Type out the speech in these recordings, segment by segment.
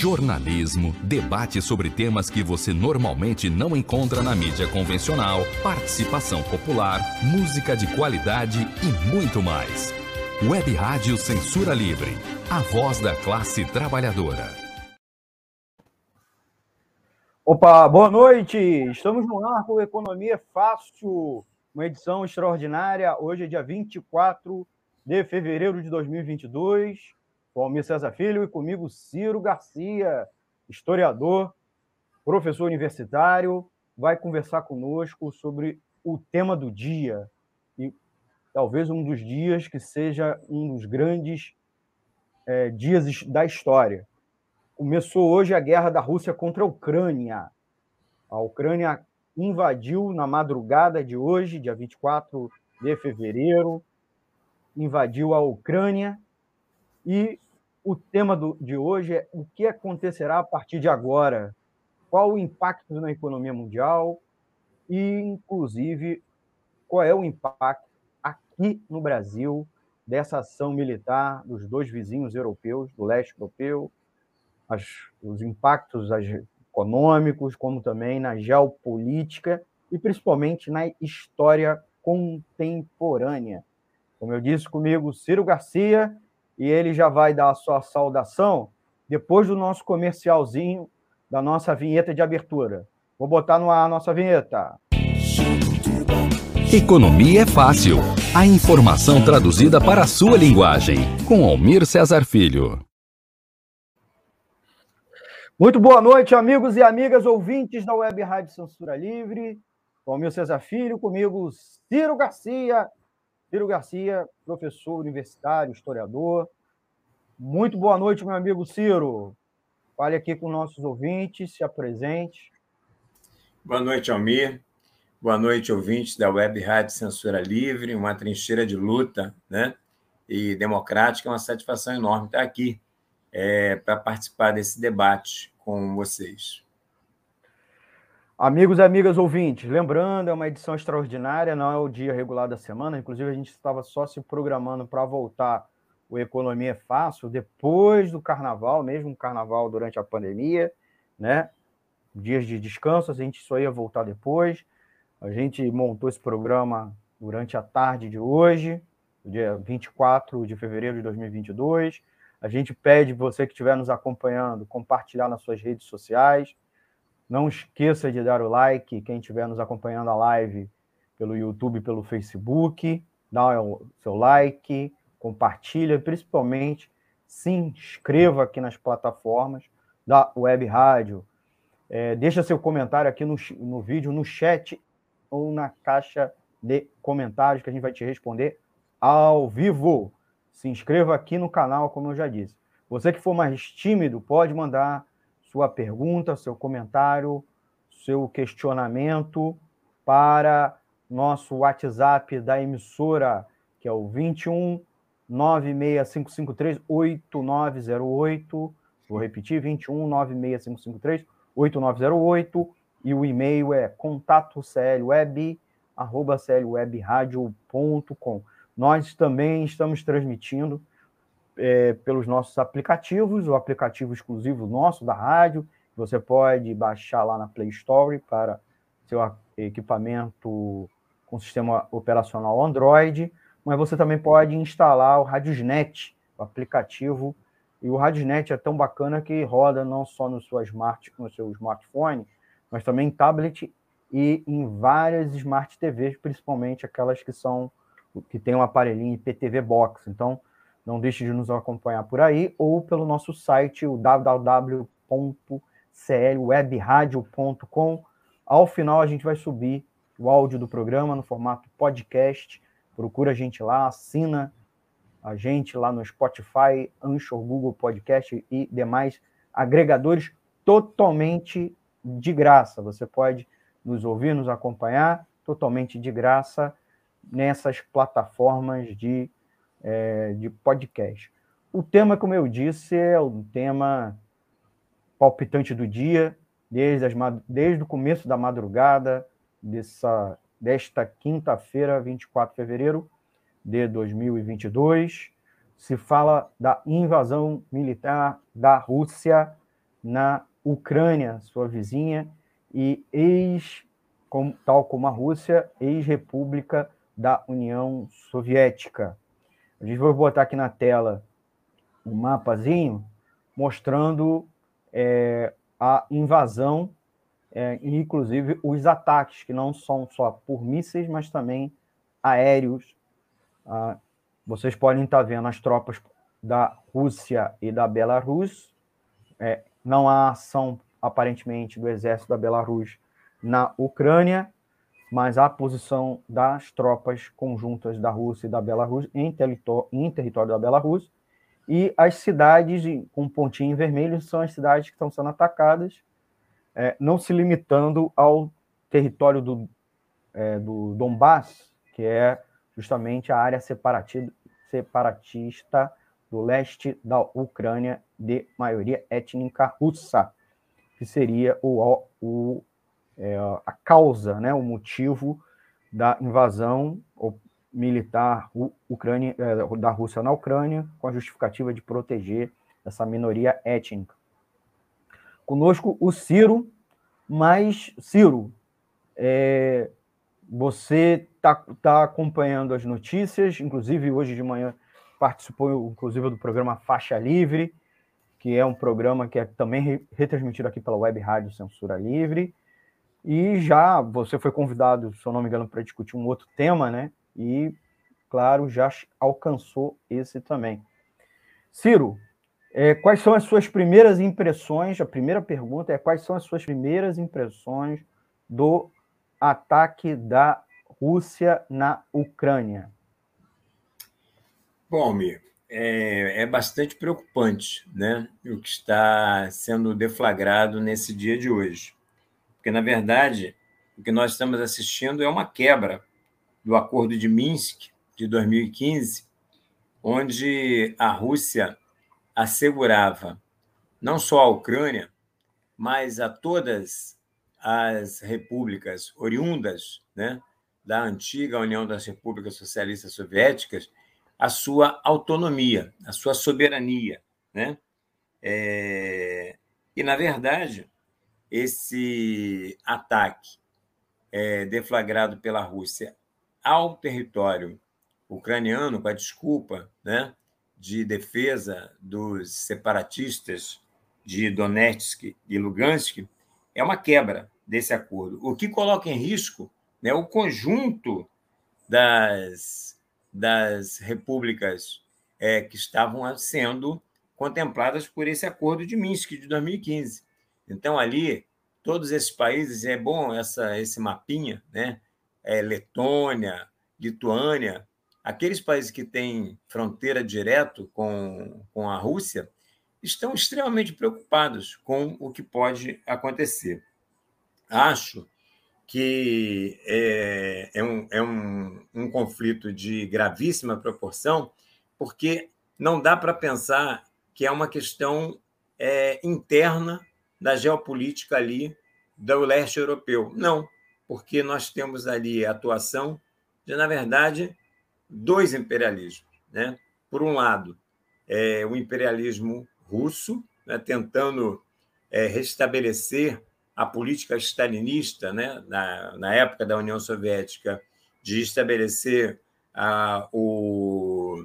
jornalismo, debate sobre temas que você normalmente não encontra na mídia convencional, participação popular, música de qualidade e muito mais. Web Rádio Censura Livre, a voz da classe trabalhadora. Opa, boa noite! Estamos no ar com Economia Fácil, uma edição extraordinária. Hoje é dia 24 de fevereiro de 2022 com Almir César Filho e comigo Ciro Garcia, historiador, professor universitário, vai conversar conosco sobre o tema do dia e talvez um dos dias que seja um dos grandes é, dias da história. Começou hoje a guerra da Rússia contra a Ucrânia. A Ucrânia invadiu na madrugada de hoje, dia 24 de fevereiro, invadiu a Ucrânia e o tema do, de hoje é o que acontecerá a partir de agora, qual o impacto na economia mundial? E, inclusive, qual é o impacto aqui no Brasil dessa ação militar dos dois vizinhos europeus, do leste europeu, as, os impactos as, econômicos, como também na geopolítica e principalmente na história contemporânea. Como eu disse comigo, Ciro Garcia, e ele já vai dar a sua saudação depois do nosso comercialzinho, da nossa vinheta de abertura. Vou botar no ar a nossa vinheta. Economia é fácil. A informação traduzida para a sua linguagem. Com Almir Cesar Filho. Muito boa noite, amigos e amigas ouvintes da Web Rádio Censura Livre. Com Almir Cesar Filho, comigo Ciro Garcia, Ciro Garcia, professor universitário, historiador. Muito boa noite, meu amigo Ciro. Fale aqui com nossos ouvintes, se apresente. Boa noite, Almir. Boa noite, ouvintes da Web Rádio Censura Livre, uma trincheira de luta né? e democrática. É uma satisfação enorme estar aqui é, para participar desse debate com vocês. Amigos e amigas ouvintes, lembrando, é uma edição extraordinária, não é o dia regular da semana, inclusive a gente estava só se programando para voltar o Economia é Fácil depois do carnaval, mesmo carnaval durante a pandemia, né? Dias de descanso, a gente só ia voltar depois. A gente montou esse programa durante a tarde de hoje, dia 24 de fevereiro de 2022. A gente pede você que estiver nos acompanhando compartilhar nas suas redes sociais não esqueça de dar o like, quem estiver nos acompanhando a live pelo YouTube, pelo Facebook, dá o seu like, compartilha, principalmente se inscreva aqui nas plataformas da Web Rádio. É, deixa seu comentário aqui no, no vídeo, no chat ou na caixa de comentários que a gente vai te responder ao vivo. Se inscreva aqui no canal, como eu já disse. Você que for mais tímido, pode mandar sua pergunta, seu comentário, seu questionamento para nosso WhatsApp da emissora, que é o 21 96553 8908. Vou repetir, 21 96553 8908 e o e-mail é contatoclweb@clwebradio.com. Nós também estamos transmitindo é, pelos nossos aplicativos, o aplicativo exclusivo nosso da rádio, você pode baixar lá na Play Store para seu equipamento com sistema operacional Android, mas você também pode instalar o Radiosnet, o aplicativo, e o Radiosnet é tão bacana que roda não só no seu, smart, no seu smartphone, mas também em tablet e em várias Smart TVs, principalmente aquelas que são que tem um aparelhinho IPTV Box. Então, não deixe de nos acompanhar por aí ou pelo nosso site, o www.clwebradio.com. Ao final, a gente vai subir o áudio do programa no formato podcast. Procura a gente lá, assina a gente lá no Spotify, Anchor, Google Podcast e demais agregadores totalmente de graça. Você pode nos ouvir, nos acompanhar totalmente de graça nessas plataformas de é, de podcast. O tema, como eu disse, é o tema palpitante do dia, desde, as, desde o começo da madrugada dessa, desta quinta-feira, 24 de fevereiro de 2022. Se fala da invasão militar da Rússia na Ucrânia, sua vizinha, e ex, tal como a Rússia, ex-república da União Soviética. A gente vai botar aqui na tela um mapazinho mostrando é, a invasão é, e, inclusive, os ataques, que não são só por mísseis, mas também aéreos. Ah, vocês podem estar vendo as tropas da Rússia e da Belarus. É, não há ação, aparentemente, do exército da Belarus na Ucrânia, mas a posição das tropas conjuntas da Rússia e da Belarus em, em território da Belarus. E as cidades com pontinho vermelho são as cidades que estão sendo atacadas, é, não se limitando ao território do, é, do Donbass, que é justamente a área separatista, separatista do leste da Ucrânia de maioria étnica russa, que seria o, o, é, a causa, né, o motivo da invasão militar Ucrânia, é, da Rússia na Ucrânia, com a justificativa de proteger essa minoria étnica. Conosco o Ciro, mas, Ciro, é, você está tá acompanhando as notícias, inclusive hoje de manhã participou, inclusive, do programa Faixa Livre, que é um programa que é também retransmitido aqui pela Web Rádio Censura Livre. E já você foi convidado, se eu não me engano, para discutir um outro tema, né? E, claro, já alcançou esse também. Ciro, é, quais são as suas primeiras impressões? A primeira pergunta é quais são as suas primeiras impressões do ataque da Rússia na Ucrânia? Bom, Almir, é, é, bastante preocupante né, o que está sendo deflagrado nesse dia de hoje. Porque, na verdade, o que nós estamos assistindo é uma quebra do Acordo de Minsk de 2015, onde a Rússia assegurava não só a Ucrânia, mas a todas as repúblicas oriundas né, da antiga União das Repúblicas Socialistas Soviéticas a sua autonomia, a sua soberania. Né? É... E, na verdade, esse ataque é, deflagrado pela Rússia ao território ucraniano, com a desculpa né, de defesa dos separatistas de Donetsk e Lugansk, é uma quebra desse acordo, o que coloca em risco né, o conjunto das das repúblicas é, que estavam sendo contempladas por esse acordo de Minsk de 2015. Então, ali, todos esses países, é bom essa, esse mapinha, né? É, Letônia, Lituânia, aqueles países que têm fronteira direto com, com a Rússia, estão extremamente preocupados com o que pode acontecer. Acho que é, é, um, é um, um conflito de gravíssima proporção, porque não dá para pensar que é uma questão é, interna da geopolítica ali do leste europeu. Não, porque nós temos ali a atuação de, na verdade, dois imperialismos. Né? Por um lado, é, o imperialismo russo, né, tentando é, restabelecer a política stalinista, né, na, na época da União Soviética, de estabelecer a, o,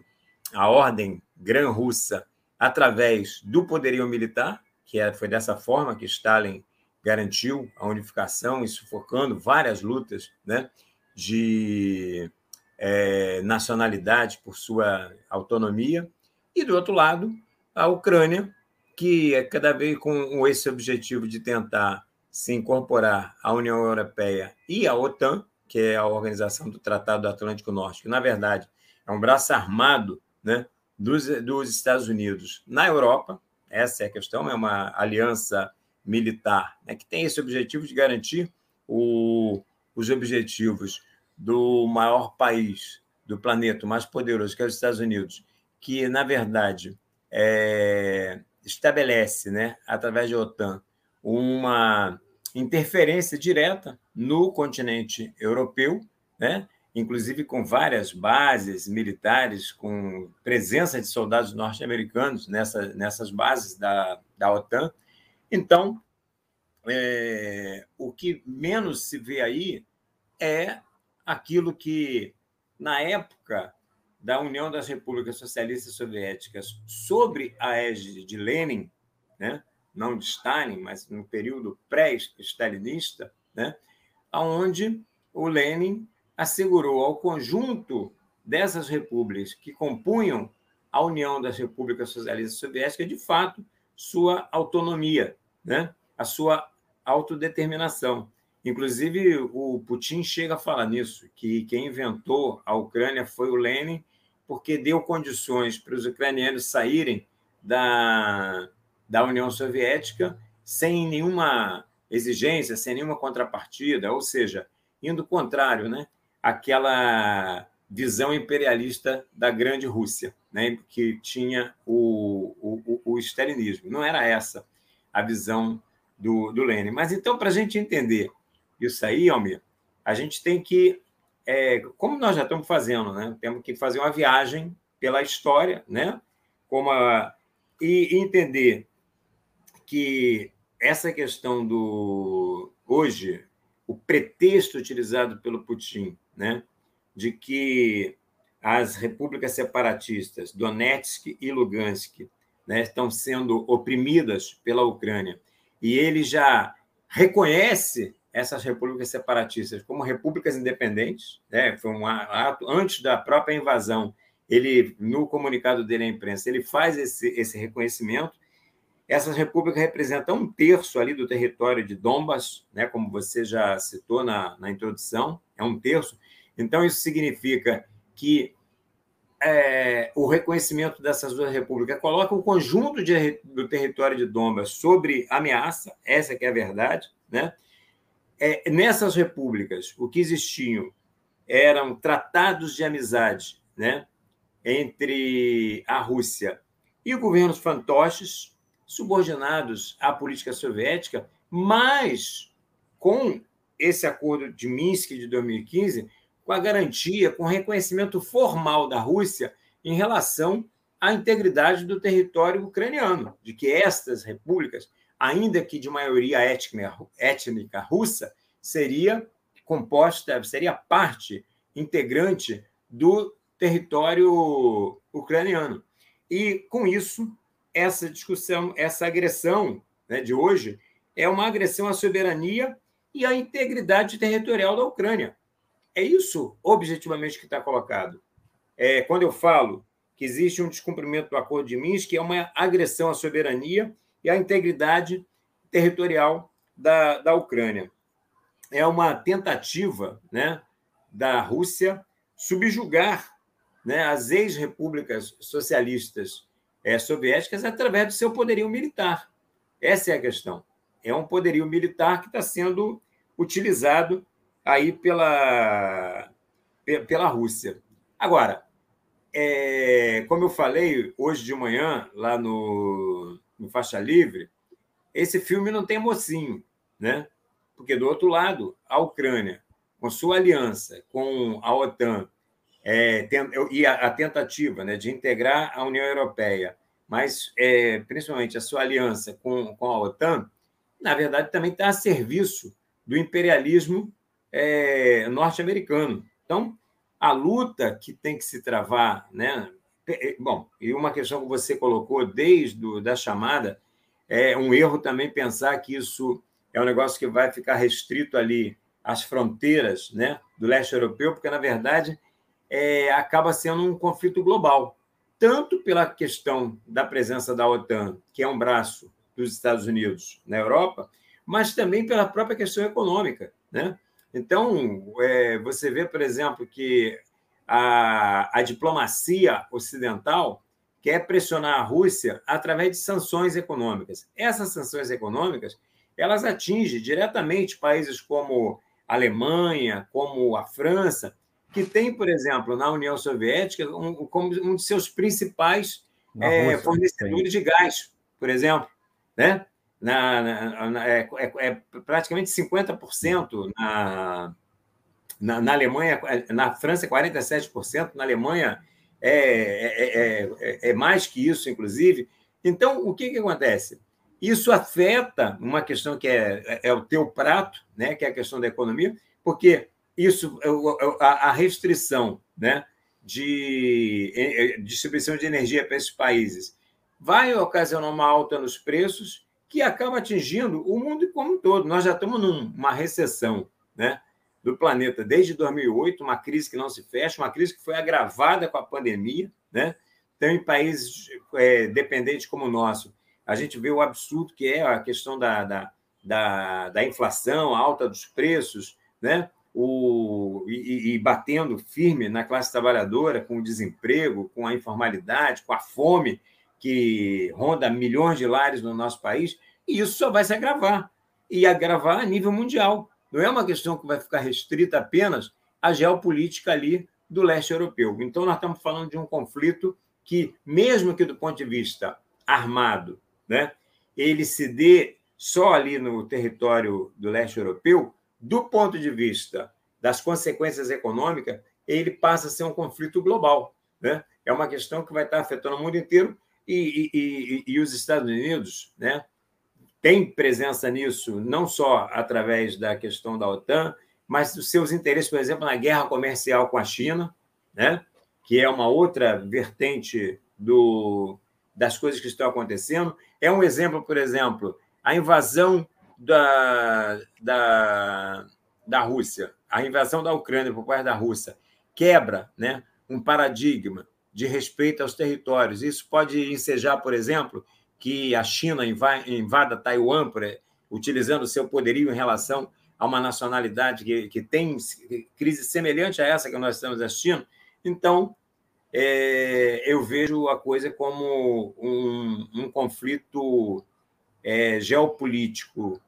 a ordem grã-russa através do poderio militar, que é, foi dessa forma que Stalin garantiu a unificação e sufocando várias lutas né, de é, nacionalidade por sua autonomia, e do outro lado, a Ucrânia, que é cada vez com esse objetivo de tentar se incorporar à União Europeia e à OTAN, que é a Organização do Tratado do Atlântico Norte, que, na verdade, é um braço armado né, dos, dos Estados Unidos na Europa, essa é a questão, é uma aliança militar né, que tem esse objetivo de garantir o, os objetivos do maior país do planeta, o mais poderoso, que é os Estados Unidos, que, na verdade, é, estabelece, né, através da OTAN, uma interferência direta no continente europeu, né? Inclusive com várias bases militares, com presença de soldados norte-americanos nessa, nessas bases da, da OTAN, Então, é, o que menos se vê aí é aquilo que, na época da União das Repúblicas Socialistas Soviéticas, sobre a égide de Lenin, né? não de Stalin, mas no período pré-stalinista, né? onde o Lenin assegurou ao conjunto dessas repúblicas que compunham a União das Repúblicas Socialistas Soviéticas, de fato, sua autonomia, né? a sua autodeterminação. Inclusive, o Putin chega a falar nisso, que quem inventou a Ucrânia foi o Lenin, porque deu condições para os ucranianos saírem da, da União Soviética sem nenhuma exigência, sem nenhuma contrapartida, ou seja, indo contrário né, àquela visão imperialista da grande Rússia, né, que tinha o, o, o stalinismo. Não era essa a visão do, do Lenin. Mas então, para a gente entender isso aí, Almir, a gente tem que, é, como nós já estamos fazendo, né, temos que fazer uma viagem pela história, né, como a, e entender que essa questão do hoje o pretexto utilizado pelo Putin, né, de que as repúblicas separatistas Donetsk e Lugansk né, estão sendo oprimidas pela Ucrânia e ele já reconhece essas repúblicas separatistas como repúblicas independentes, né? Foi um ato antes da própria invasão. Ele no comunicado dele à imprensa ele faz esse, esse reconhecimento essas repúblicas representam um terço ali do território de Donbas, né, como você já citou na, na introdução, é um terço. Então, isso significa que é, o reconhecimento dessas duas repúblicas coloca o conjunto de, do território de Donbas sobre ameaça, essa que é a verdade. Né? É, nessas repúblicas, o que existiam eram tratados de amizade né, entre a Rússia e o governo fantoches, subordinados à política soviética, mas com esse acordo de Minsk de 2015, com a garantia, com o reconhecimento formal da Rússia em relação à integridade do território ucraniano, de que estas repúblicas, ainda que de maioria étnica, étnica russa, seria composta, seria parte integrante do território ucraniano. E, com isso, essa discussão, essa agressão né, de hoje é uma agressão à soberania e à integridade territorial da Ucrânia. É isso, objetivamente, que está colocado. É, quando eu falo que existe um descumprimento do Acordo de Minsk, é uma agressão à soberania e à integridade territorial da, da Ucrânia. É uma tentativa né, da Rússia subjugar né, as ex-repúblicas socialistas é, soviéticas através do seu poderio militar. Essa é a questão. É um poderio militar que está sendo utilizado aí pela, pela Rússia. Agora, é, como eu falei hoje de manhã, lá no, no Faixa Livre, esse filme não tem mocinho, né? Porque, do outro lado, a Ucrânia, com sua aliança com a OTAN, é, e a, a, tentativa né, de integrar a União Europeia, mas é, principalmente a sua aliança com, com a OTAN, na verdade, também está a serviço do imperialismo é, norte-americano. Então, a luta que tem que se travar, né? É, bom, e uma questão que você colocou desde do, da chamada, é um erro também pensar que isso é um negócio que vai ficar restrito ali às fronteiras né, do leste europeu, porque, na verdade, é, acaba sendo um conflito global, tanto pela questão da presença da OTAN, que é um braço dos Estados Unidos na Europa, mas também pela própria questão econômica. Né? Então, é, você vê, por exemplo, que a, a diplomacia ocidental quer pressionar a Rússia através de sanções econômicas. Essas sanções econômicas elas atingem diretamente países como a Alemanha, como a França, que tem, por exemplo, na União Soviética, um, como um de seus principais é, fornecedores de gás, por exemplo. Né? Na, na, na é, é, é, praticamente 50% na, na, na Alemanha, na França, 47%, na Alemanha é, é, é, é, mais que isso, inclusive. Então, o que, que acontece? Isso afeta uma questão que é, é o teu prato, né, que é a questão da economia, porque isso a restrição né, de distribuição de energia para esses países vai ocasionar uma alta nos preços que acaba atingindo o mundo como um todo. Nós já estamos numa recessão né, do planeta desde 2008, uma crise que não se fecha, uma crise que foi agravada com a pandemia. Né? Então, em países é, dependentes como o nosso, a gente vê o absurdo que é a questão da, da, da, da inflação, a alta dos preços, né? O, e, e, batendo firme na classe trabalhadora, com o desemprego, com a informalidade, com a fome que ronda milhões de lares no nosso país, e isso só vai se agravar e agravar a nível mundial. Não é uma questão que vai ficar restrita apenas à geopolítica ali do leste europeu. Então, nós estamos falando de um conflito que, mesmo que do ponto de vista armado, né, ele se dê só ali no território do leste europeu, do ponto de vista das consequências econômicas, ele passa a ser um conflito global. Né? É uma questão que vai estar afetando o mundo inteiro e, e, e, e os Estados Unidos né, têm presença nisso, não só através da questão da OTAN, mas dos seus interesses, por exemplo, na guerra comercial com a China, né, que é uma outra vertente do, das coisas que estão acontecendo. É um exemplo, por exemplo, a invasão da, da, da Rússia, a invasão da Ucrânia por parte da Rússia, quebra né, um paradigma de respeito aos territórios. Isso pode ensejar, por exemplo, que a China invada Taiwan, utilizando seu poderio em relação a uma nacionalidade que, que tem crise semelhante a essa que nós estamos assistindo. Então, é, eu vejo a coisa como um, um conflito é, geopolítico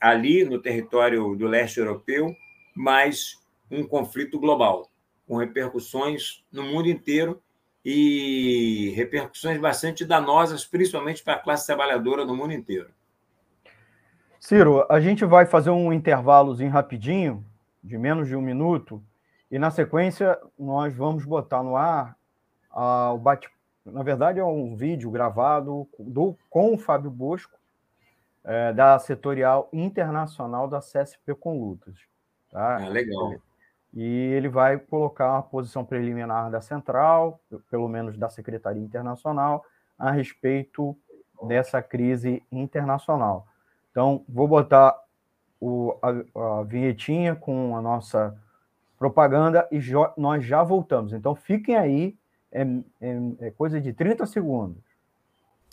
ali no território do leste europeu, mas um conflito global, com repercussões no mundo inteiro e repercussões bastante danosas, principalmente para a classe trabalhadora no mundo inteiro. Ciro, a gente vai fazer um intervalozinho rapidinho, de menos de um minuto, e na sequência nós vamos botar no ar uh, o bate na verdade, é um vídeo gravado do, com o Fábio Bosco, é, da setorial internacional da CSP com Lutas. Tá? Ah, legal. E ele vai colocar a posição preliminar da central, pelo menos da Secretaria Internacional, a respeito dessa crise internacional. Então, vou botar o, a, a vinhetinha com a nossa propaganda e nós já voltamos. Então, fiquem aí é, é, é coisa de 30 segundos.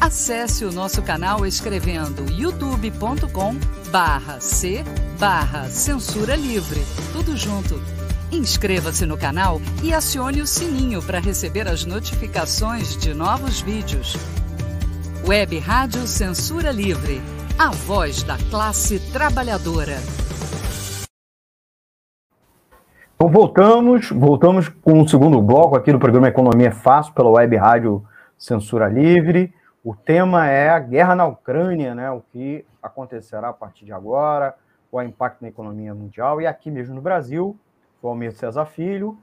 Acesse o nosso canal escrevendo youtube.com barra C barra Censura Livre. Tudo junto. Inscreva-se no canal e acione o sininho para receber as notificações de novos vídeos. Web Rádio Censura Livre. A voz da classe trabalhadora. Então voltamos, voltamos com o segundo bloco aqui do programa Economia Fácil pela Web Rádio Censura Livre. O tema é a guerra na Ucrânia, né? O que acontecerá a partir de agora, é o impacto na economia mundial. E aqui mesmo no Brasil, o Almir César Filho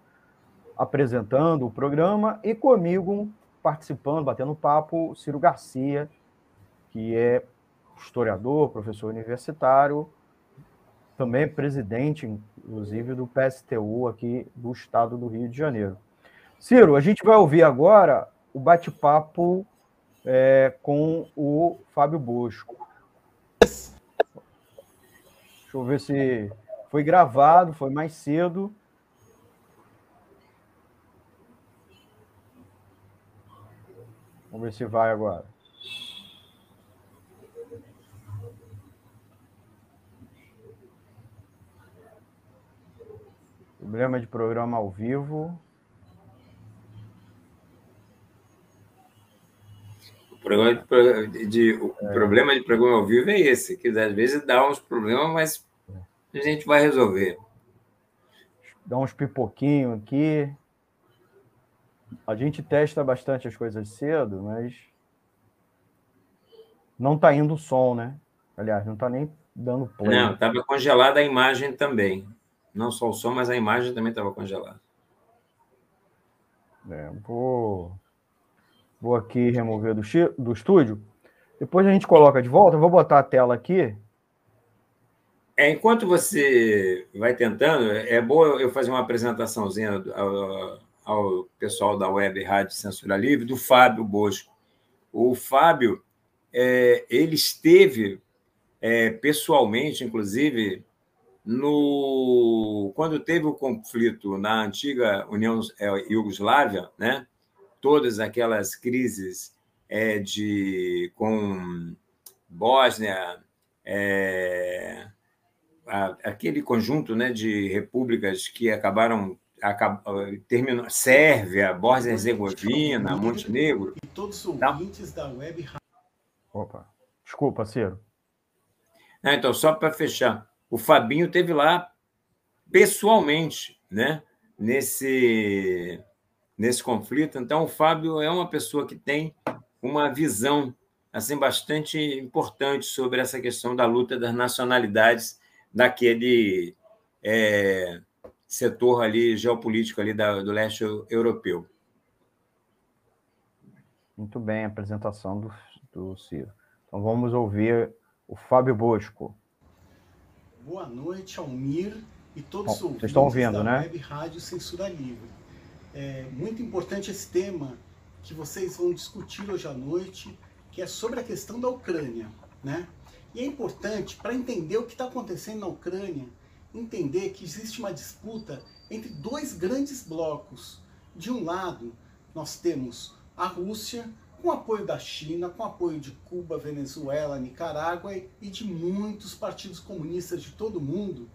apresentando o programa e comigo participando, batendo papo, Ciro Garcia, que é historiador, professor universitário, também presidente, inclusive, do PSTU aqui do estado do Rio de Janeiro. Ciro, a gente vai ouvir agora o bate-papo é, com o Fábio Bosco. Deixa eu ver se foi gravado, foi mais cedo. Vamos ver se vai agora. Problema de programa ao vivo. Problema de, de, o é. problema de programa ao vivo é esse, que às vezes dá uns problemas, mas A gente vai resolver. Dá uns pipoquinhos aqui. A gente testa bastante as coisas cedo, mas não tá indo o som, né? Aliás, não tá nem dando play. Não, estava congelada a imagem também. Não só o som, mas a imagem também estava congelada. É, vou, vou aqui remover do, do estúdio. Depois a gente coloca de volta. Eu vou botar a tela aqui. É, enquanto você vai tentando, é bom eu fazer uma apresentaçãozinha ao, ao pessoal da Web Rádio Censura Livre, do Fábio Bosco. O Fábio, é, ele esteve é, pessoalmente, inclusive, no quando teve o conflito na antiga União é, Iugoslávia, né? Todas aquelas crises é, de com Bósnia, é, a, aquele conjunto né, de repúblicas que acabaram acab, terminou Sérvia, Bósnia-Herzegovina, Montenegro. E todos os tá? ouvintes tá? da web. Opa, desculpa, Ciro. Ah, então, só para fechar, o Fabinho teve lá pessoalmente, né? Nesse, nesse conflito. Então, o Fábio é uma pessoa que tem uma visão assim bastante importante sobre essa questão da luta das nacionalidades daquele é, setor ali geopolítico ali da, do leste europeu. Muito bem, a apresentação do, do Ciro. Então vamos ouvir o Fábio Bosco. Boa noite, Almir e todos os ouvintes vocês estão ouvindo, da né? Web Rádio Censura Livre. É muito importante esse tema que vocês vão discutir hoje à noite, que é sobre a questão da Ucrânia, né? E é importante, para entender o que está acontecendo na Ucrânia, entender que existe uma disputa entre dois grandes blocos. De um lado, nós temos a Rússia, com apoio da China, com apoio de Cuba, Venezuela, Nicarágua e de muitos partidos comunistas de todo o mundo,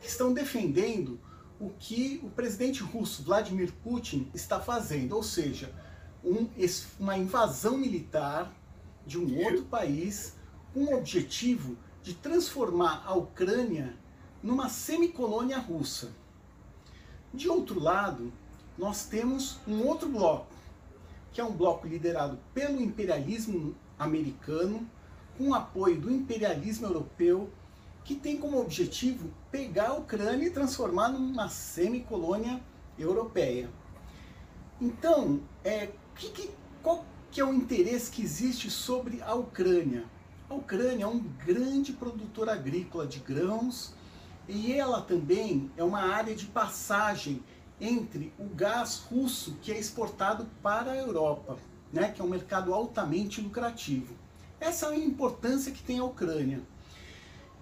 que estão defendendo o que o presidente russo Vladimir Putin está fazendo, ou seja, um, uma invasão militar de um outro país com o objetivo de transformar a Ucrânia numa semicolônia russa. De outro lado, nós temos um outro bloco, que é um bloco liderado pelo imperialismo americano, com apoio do imperialismo europeu, que tem como objetivo pegar a Ucrânia e transformar numa semicolônia europeia. Então, é, que, que, qual que é o interesse que existe sobre a Ucrânia? A Ucrânia é um grande produtor agrícola de grãos e ela também é uma área de passagem entre o gás russo que é exportado para a Europa, né, que é um mercado altamente lucrativo. Essa é a importância que tem a Ucrânia.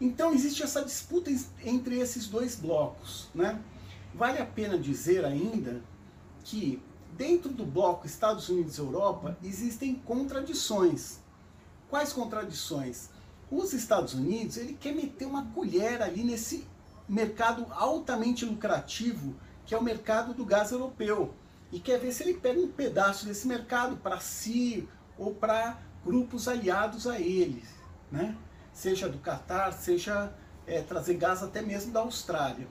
Então existe essa disputa entre esses dois blocos. Né? Vale a pena dizer ainda que dentro do bloco Estados Unidos e Europa existem contradições. Quais contradições? Os Estados Unidos ele quer meter uma colher ali nesse mercado altamente lucrativo que é o mercado do gás europeu e quer ver se ele pega um pedaço desse mercado para si ou para grupos aliados a eles, né? Seja do Catar, seja é, trazer gás até mesmo da Austrália.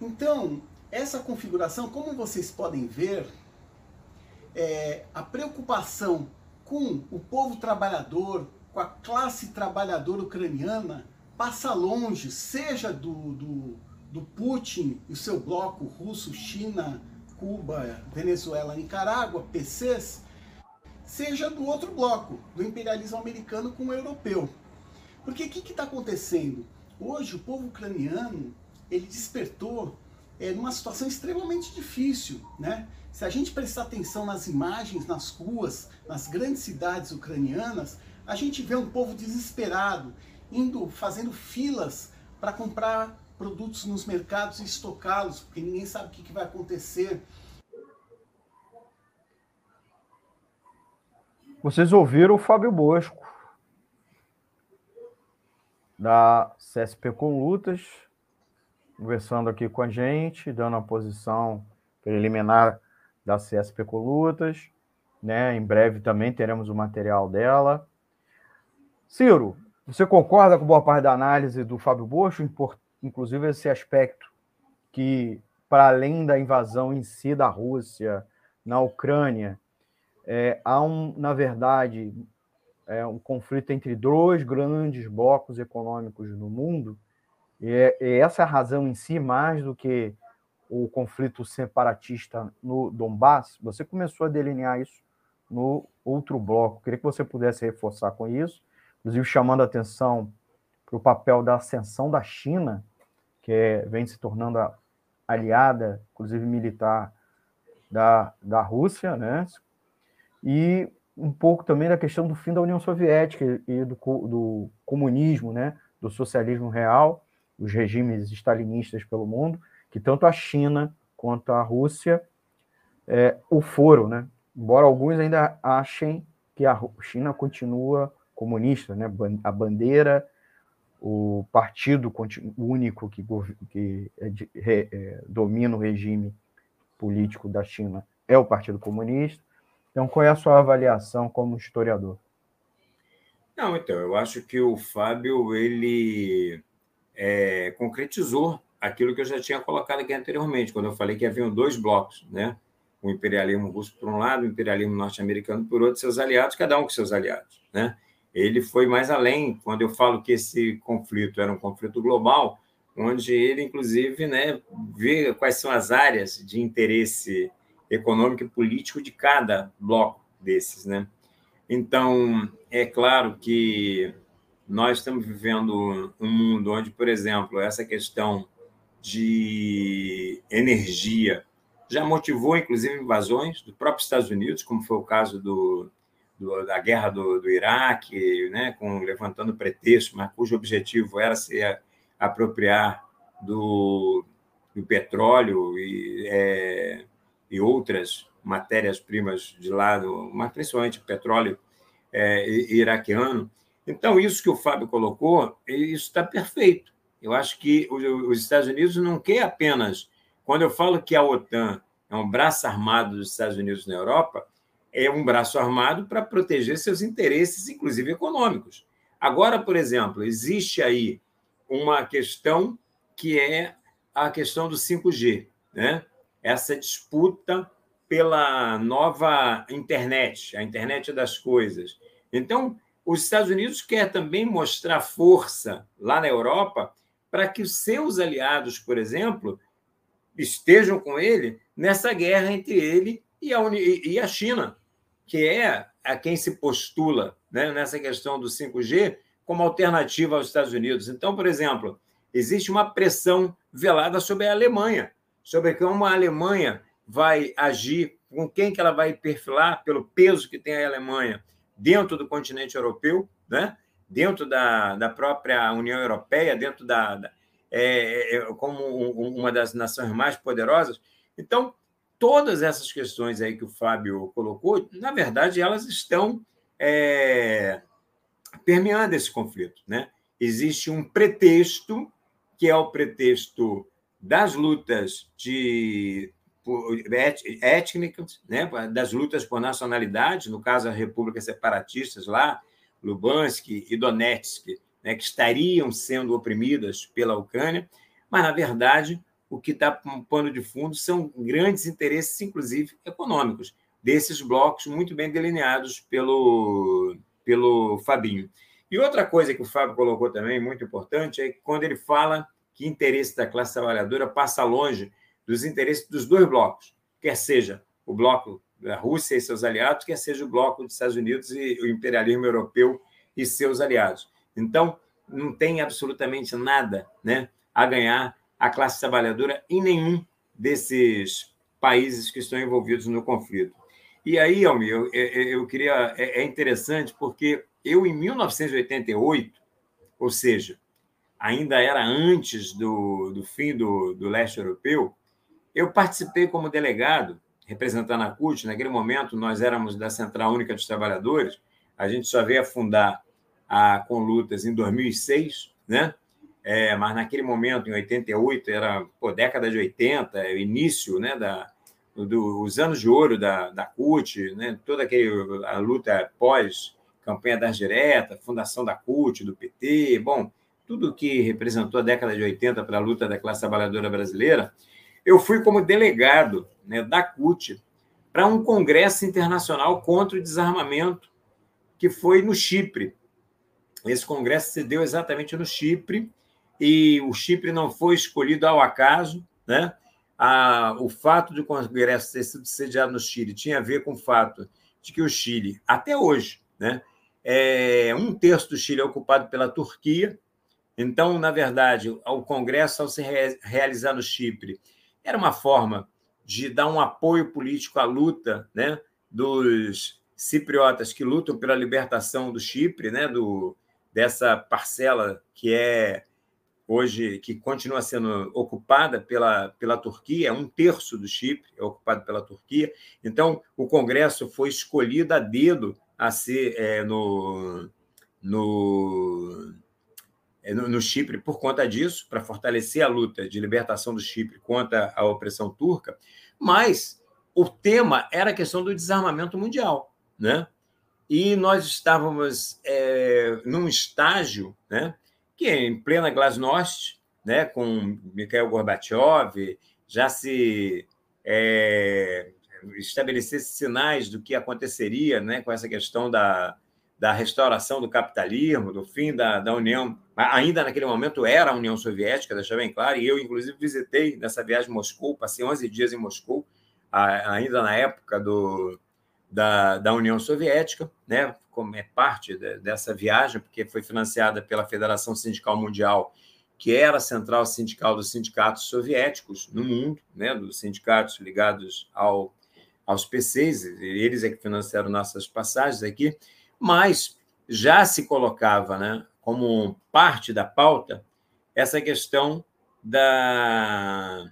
Então, essa configuração, como vocês podem ver, é, a preocupação com o povo trabalhador, com a classe trabalhadora ucraniana, passa longe, seja do, do do Putin e o seu bloco russo, China, Cuba, Venezuela, Nicarágua, PCs, seja do outro bloco, do imperialismo americano com o europeu. Porque o que está acontecendo? Hoje o povo ucraniano ele despertou é, numa situação extremamente difícil. Né? Se a gente prestar atenção nas imagens, nas ruas, nas grandes cidades ucranianas, a gente vê um povo desesperado, indo, fazendo filas para comprar produtos nos mercados e estocá-los, porque ninguém sabe o que, vai acontecer. Vocês ouviram o Fábio Bosco, da CSP com Lutas, conversando aqui com a gente, dando a posição preliminar da CSP com Lutas. Né? Em breve também teremos o material dela. Ciro, você concorda com boa parte da análise do Fábio Bosco? inclusive esse aspecto que, para além da invasão em si da Rússia na Ucrânia, é, há, um, na verdade, é, um conflito entre dois grandes blocos econômicos no mundo, e, é, e essa é a razão em si, mais do que o conflito separatista no Donbass, você começou a delinear isso no outro bloco. Queria que você pudesse reforçar com isso, inclusive chamando a atenção para o papel da ascensão da China, que é, vem se tornando aliada, inclusive militar, da, da Rússia, né? E um pouco também da questão do fim da União Soviética e do, do comunismo, né? Do socialismo real, os regimes stalinistas pelo mundo, que tanto a China quanto a Rússia é, o foram, né? Embora alguns ainda achem que a China continua comunista, né? A bandeira, o partido único que, que é, é, domina o regime político da China é o Partido Comunista. Então, qual é a sua avaliação como historiador? Não, então, eu acho que o Fábio ele é, concretizou aquilo que eu já tinha colocado aqui anteriormente, quando eu falei que haviam dois blocos, né? O imperialismo russo por um lado, o imperialismo norte-americano por outro, seus aliados, cada um com seus aliados, né? Ele foi mais além, quando eu falo que esse conflito era um conflito global, onde ele, inclusive, né, vê quais são as áreas de interesse econômico e político de cada bloco desses, né? Então, é claro que nós estamos vivendo um mundo onde, por exemplo, essa questão de energia já motivou, inclusive, invasões do próprio Estados Unidos, como foi o caso do, do da guerra do, do Iraque, né, com, levantando pretexto, mas cujo objetivo era se apropriar do, do petróleo e, é, e outras matérias-primas de lado, mas principalmente petróleo é, iraquiano. Então, isso que o Fábio colocou, isso está perfeito. Eu acho que os Estados Unidos não quer apenas. Quando eu falo que a OTAN é um braço armado dos Estados Unidos na Europa, é um braço armado para proteger seus interesses, inclusive econômicos. Agora, por exemplo, existe aí uma questão que é a questão do 5G, né? Essa disputa pela nova internet, a internet das coisas. Então, os Estados Unidos quer também mostrar força lá na Europa para que os seus aliados, por exemplo, estejam com ele nessa guerra entre ele e a, e a China, que é a quem se postula né, nessa questão do 5G como alternativa aos Estados Unidos. Então, por exemplo, existe uma pressão velada sobre a Alemanha, sobre como a Alemanha vai agir, com quem que ela vai perfilar pelo peso que tem a Alemanha dentro do continente europeu, né? dentro da, da própria União Europeia, dentro da, da é, é, é como uma das nações mais poderosas. Então, todas essas questões aí que o Fábio colocou, na verdade, elas estão é, permeando esse conflito. Né? Existe um pretexto, que é o pretexto das lutas de étnicas, né, das lutas por nacionalidade, no caso, as repúblicas separatistas lá, Lubansk e Donetsk, né, que estariam sendo oprimidas pela Ucrânia, mas, na verdade, o que está um pano de fundo são grandes interesses, inclusive econômicos, desses blocos muito bem delineados pelo, pelo Fabinho. E outra coisa que o Fábio colocou também, muito importante, é que quando ele fala que interesse da classe trabalhadora passa longe dos interesses dos dois blocos, quer seja o bloco da Rússia e seus aliados, quer seja o bloco dos Estados Unidos e o imperialismo europeu e seus aliados. Então, não tem absolutamente nada né, a ganhar a classe trabalhadora em nenhum desses países que estão envolvidos no conflito. E aí, Almir, eu, eu queria. É, é interessante porque eu, em 1988, ou seja, ainda era antes do, do fim do, do leste europeu, eu participei como delegado, representando a CUT. Naquele momento, nós éramos da Central Única dos Trabalhadores. A gente só veio a fundar a Conlutas em 2006, né? É, mas naquele momento, em 88, era pô, década de 80, o início né, da, do, os anos de ouro da, da CUT, né, toda aquele, a luta pós campanha das diretas, fundação da CUT, do PT, bom, tudo que representou a década de 80 para a luta da classe trabalhadora brasileira, eu fui como delegado né, da CUT para um congresso internacional contra o desarmamento que foi no Chipre. Esse congresso se deu exatamente no Chipre e o Chipre não foi escolhido ao acaso, né? A, o fato de o congresso ter sido sediado no Chile tinha a ver com o fato de que o Chile, até hoje, né, é, um terço do Chile é ocupado pela Turquia. Então, na verdade, o Congresso, ao se realizar no Chipre, era uma forma de dar um apoio político à luta né, dos cipriotas que lutam pela libertação do Chipre, né, do, dessa parcela que é hoje que continua sendo ocupada pela, pela Turquia, é um terço do Chipre é ocupado pela Turquia. Então, o Congresso foi escolhido a dedo a ser é, no, no, no, no, Chipre por conta disso, para fortalecer a luta de libertação do Chipre contra a opressão turca, mas o tema era a questão do desarmamento mundial, né? E nós estávamos é, num estágio, né, que é em plena glasnost, né, com Mikhail Gorbachev, já se é, estabelecesse sinais do que aconteceria né, com essa questão da, da restauração do capitalismo, do fim da, da União. Ainda naquele momento era a União Soviética, deixa bem claro, e eu, inclusive, visitei nessa viagem Moscou, passei 11 dias em Moscou, ainda na época do, da, da União Soviética, né, como é parte de, dessa viagem, porque foi financiada pela Federação Sindical Mundial, que era a central sindical dos sindicatos soviéticos no mundo, né, dos sindicatos ligados ao aos PCs, eles é que financiaram nossas passagens aqui, mas já se colocava né, como parte da pauta essa questão da,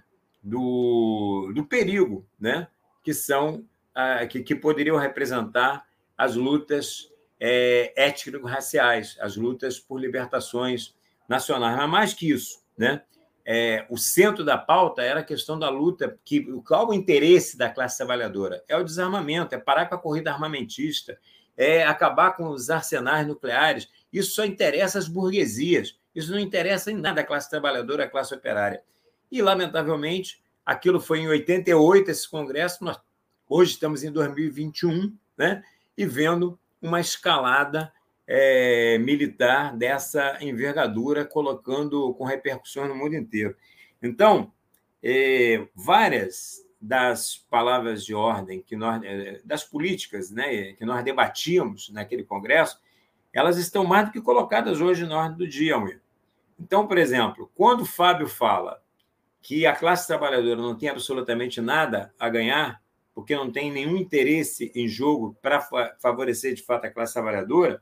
do, do perigo né, que são ah, que, que poderiam representar as lutas é, étnico-raciais, as lutas por libertações nacionais. Mas mais que isso, né? é, o centro da pauta era a questão da luta, que qual o interesse da classe trabalhadora? É o desarmamento, é parar com a corrida armamentista, é acabar com os arsenais nucleares. Isso só interessa as burguesias, isso não interessa em nada a classe trabalhadora, a classe operária. E, lamentavelmente, aquilo foi em 88, esse congresso, nós hoje estamos em 2021, né? e vendo uma escalada é, militar dessa envergadura, colocando com repercussões no mundo inteiro. Então, é, várias das palavras de ordem que nós, é, das políticas, né, que nós debatíamos naquele congresso, elas estão mais do que colocadas hoje na ordem do dia, Almir. Então, por exemplo, quando o Fábio fala que a classe trabalhadora não tem absolutamente nada a ganhar, porque não tem nenhum interesse em jogo para favorecer de fato a classe trabalhadora,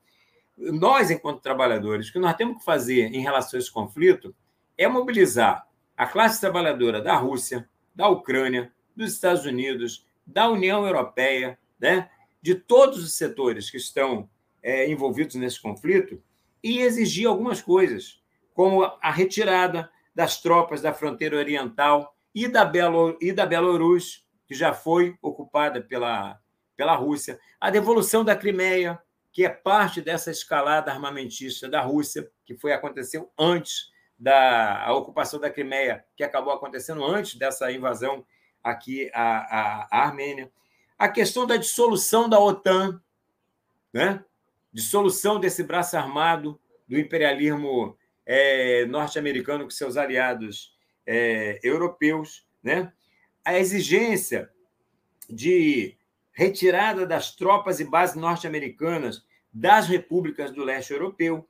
nós, enquanto trabalhadores, o que nós temos que fazer em relação a esse conflito é mobilizar a classe trabalhadora da Rússia, da Ucrânia, dos Estados Unidos, da União Europeia, né? de todos os setores que estão é, envolvidos nesse conflito e exigir algumas coisas, como a retirada das tropas da fronteira oriental e da, Belo, e da Belarus, que já foi ocupada pela, pela Rússia, a devolução da Crimeia, que é parte dessa escalada armamentista da Rússia, que foi aconteceu antes da a ocupação da Crimeia, que acabou acontecendo antes dessa invasão aqui à, à, à Armênia. A questão da dissolução da OTAN, né? Dissolução desse braço armado do imperialismo é, norte-americano com seus aliados é, europeus, né? a exigência de retirada das tropas e bases norte-americanas das repúblicas do leste europeu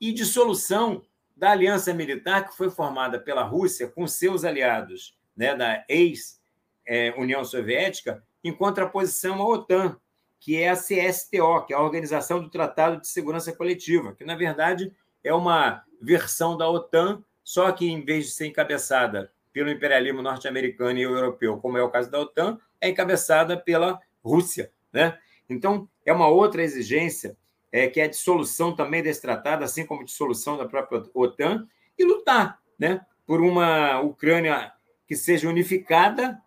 e dissolução da aliança militar que foi formada pela Rússia com seus aliados né, da ex-União Soviética, em contraposição à OTAN, que é a CSTO, que é a Organização do Tratado de Segurança Coletiva, que, na verdade, é uma versão da OTAN, só que, em vez de ser encabeçada pelo imperialismo norte-americano e europeu, como é o caso da OTAN, é encabeçada pela Rússia. Né? Então, é uma outra exigência, é, que é a dissolução também desse tratado, assim como a dissolução da própria OTAN, e lutar né, por uma Ucrânia que seja unificada,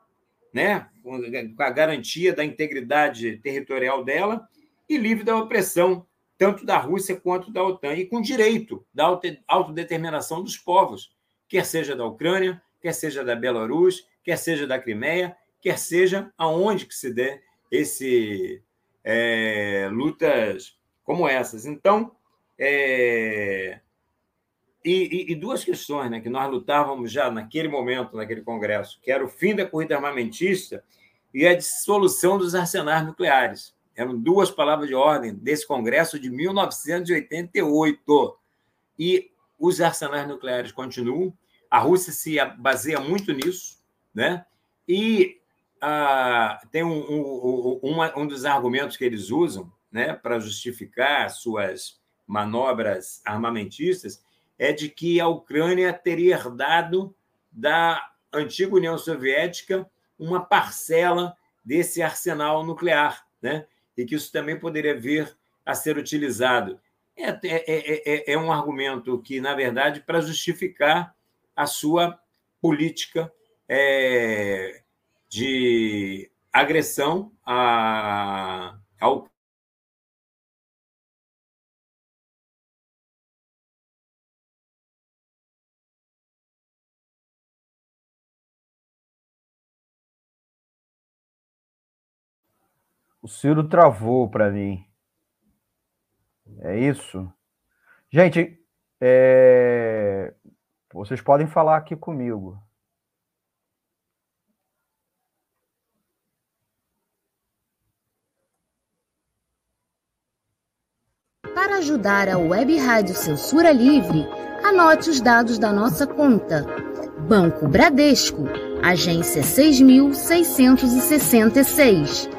né, com a garantia da integridade territorial dela e livre da opressão tanto da Rússia quanto da OTAN, e com direito da autodeterminação dos povos, quer seja da Ucrânia, quer seja da Belarus, quer seja da Crimeia, quer seja aonde que se dê esse é, lutas como essas. Então, é, e, e, duas questões né, que nós lutávamos já naquele momento, naquele congresso, que era o fim da corrida armamentista e a dissolução dos arsenais nucleares. Eram duas palavras de ordem desse congresso de 1988. E os arsenais nucleares continuam. A Rússia se baseia muito nisso, né? E ah, tem um, um, um, um dos argumentos que eles usam né, para justificar suas manobras armamentistas é de que a Ucrânia teria herdado da antiga União Soviética uma parcela desse arsenal nuclear, né? e que isso também poderia vir a ser utilizado. É, é, é, é um argumento que, na verdade, para justificar a sua política é, de agressão a, ao Ciro travou para mim. É isso? Gente, é... vocês podem falar aqui comigo. Para ajudar a Web Rádio Censura Livre, anote os dados da nossa conta. Banco Bradesco, agência 6666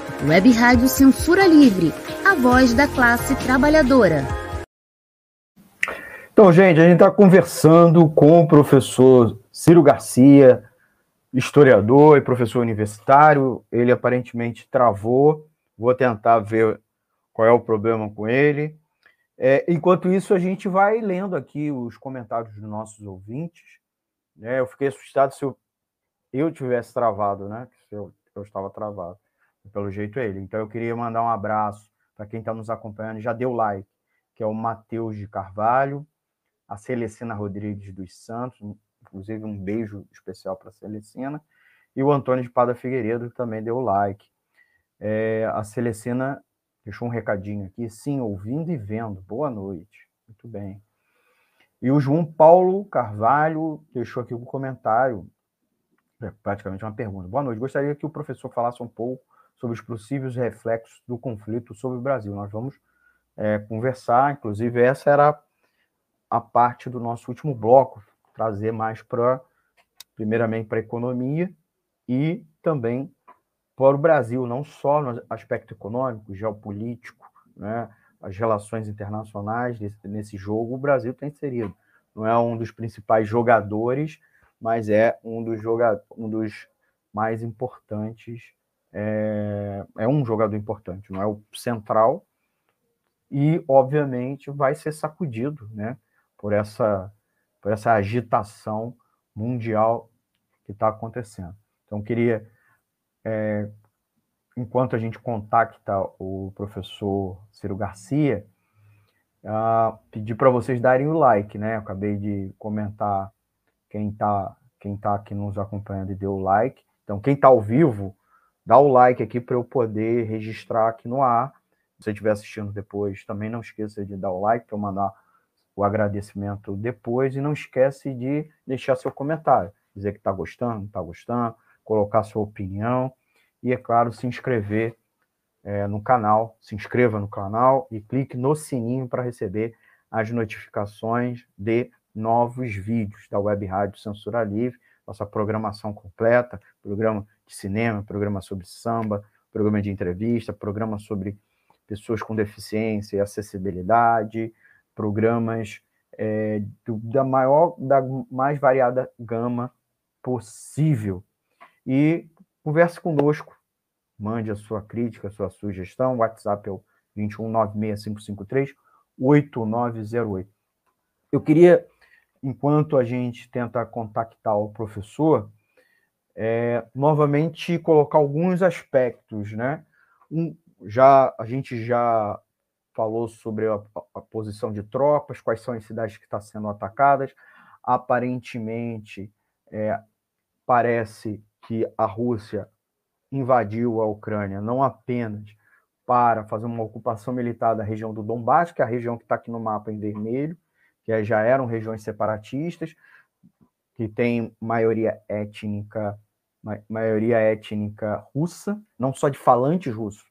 Web Rádio Censura Livre, a voz da classe trabalhadora. Então, gente, a gente está conversando com o professor Ciro Garcia, historiador e professor universitário. Ele aparentemente travou. Vou tentar ver qual é o problema com ele. É, enquanto isso, a gente vai lendo aqui os comentários dos nossos ouvintes. Né? Eu fiquei assustado se eu, eu tivesse travado, né? Se eu, eu estava travado. Pelo jeito é ele. Então eu queria mandar um abraço para quem está nos acompanhando, já deu like, que é o Matheus de Carvalho, a Celestina Rodrigues dos Santos, inclusive um beijo especial para a Celestina, e o Antônio de Pada Figueiredo que também deu like. É, a Celestina deixou um recadinho aqui, sim, ouvindo e vendo. Boa noite. Muito bem. E o João Paulo Carvalho deixou aqui um comentário, é praticamente uma pergunta. Boa noite. Gostaria que o professor falasse um pouco sobre os possíveis reflexos do conflito sobre o Brasil. Nós vamos é, conversar, inclusive essa era a parte do nosso último bloco, trazer mais para, primeiramente, para a economia e também para o Brasil, não só no aspecto econômico, geopolítico, né, as relações internacionais nesse, nesse jogo, o Brasil tem inserido. Não é um dos principais jogadores, mas é um dos, joga um dos mais importantes é, é um jogador importante, não é o central, e obviamente vai ser sacudido né, por, essa, por essa agitação mundial que está acontecendo. Então, queria, é, enquanto a gente contacta o professor Ciro Garcia, uh, pedir para vocês darem o like, né? Eu acabei de comentar quem está quem tá aqui nos acompanhando e deu o like. Então, quem está ao vivo, dá o like aqui para eu poder registrar aqui no ar. Se você estiver assistindo depois, também não esqueça de dar o like para eu mandar o agradecimento depois. E não esquece de deixar seu comentário, dizer que está gostando, não está gostando, colocar sua opinião. E, é claro, se inscrever é, no canal, se inscreva no canal e clique no sininho para receber as notificações de novos vídeos da Web Rádio Censura Livre, nossa programação completa, programa de cinema, programa sobre samba, programa de entrevista, programa sobre pessoas com deficiência e acessibilidade, programas é, do, da maior, da mais variada gama possível. E converse conosco, mande a sua crítica, a sua sugestão. O WhatsApp é o 21965538908. Eu queria, enquanto a gente tenta contactar o professor, é, novamente colocar alguns aspectos, né? Um, já a gente já falou sobre a, a, posição de tropas, quais são as cidades que estão sendo atacadas. Aparentemente, é, parece que a Rússia invadiu a Ucrânia não apenas para fazer uma ocupação militar da região do Donbass, que é a região que está aqui no mapa em vermelho, que já eram regiões separatistas, que tem maioria étnica, maioria étnica russa, não só de falantes russos,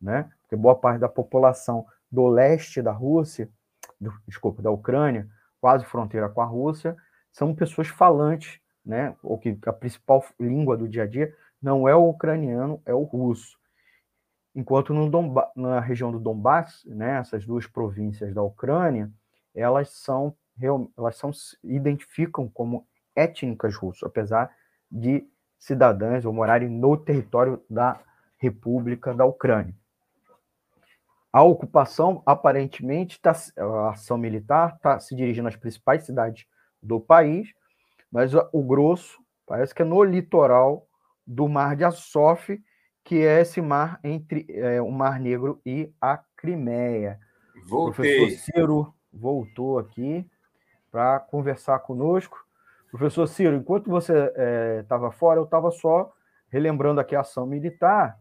né? Porque boa parte da população do leste da Rússia, do, desculpa, da Ucrânia, quase fronteira com a Rússia, são pessoas falantes, né? Ou que a principal língua do dia a dia não é o ucraniano, é o russo. Enquanto no Donba na região do Donbass, né, essas duas províncias da Ucrânia, elas são elas são identificam como étnicas russas, apesar de cidadãs ou morarem no território da República da Ucrânia. A ocupação, aparentemente, tá, a ação militar está se dirigindo às principais cidades do país, mas o grosso parece que é no litoral do Mar de Azov, que é esse mar entre é, o Mar Negro e a Crimeia. Voltei. Professor Ciro voltou aqui para conversar conosco. Professor Ciro, enquanto você estava é, fora, eu estava só relembrando aqui a ação militar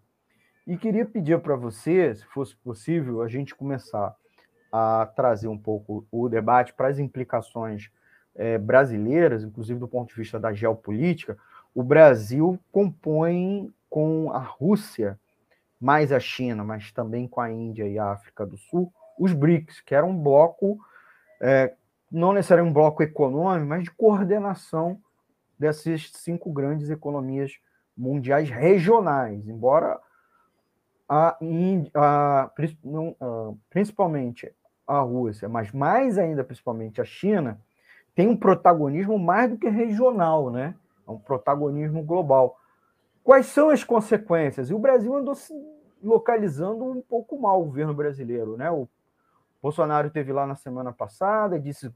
e queria pedir para você, se fosse possível, a gente começar a trazer um pouco o debate para as implicações é, brasileiras, inclusive do ponto de vista da geopolítica. O Brasil compõe com a Rússia, mais a China, mas também com a Índia e a África do Sul, os BRICS, que era um bloco, é, não necessariamente um bloco econômico, mas de coordenação dessas cinco grandes economias mundiais regionais, embora a, a, principalmente a Rússia, mas mais ainda principalmente a China, tem um protagonismo mais do que regional, né? É um protagonismo global. Quais são as consequências? E o Brasil andou se localizando um pouco mal o governo brasileiro, né? O Bolsonaro teve lá na semana passada, disse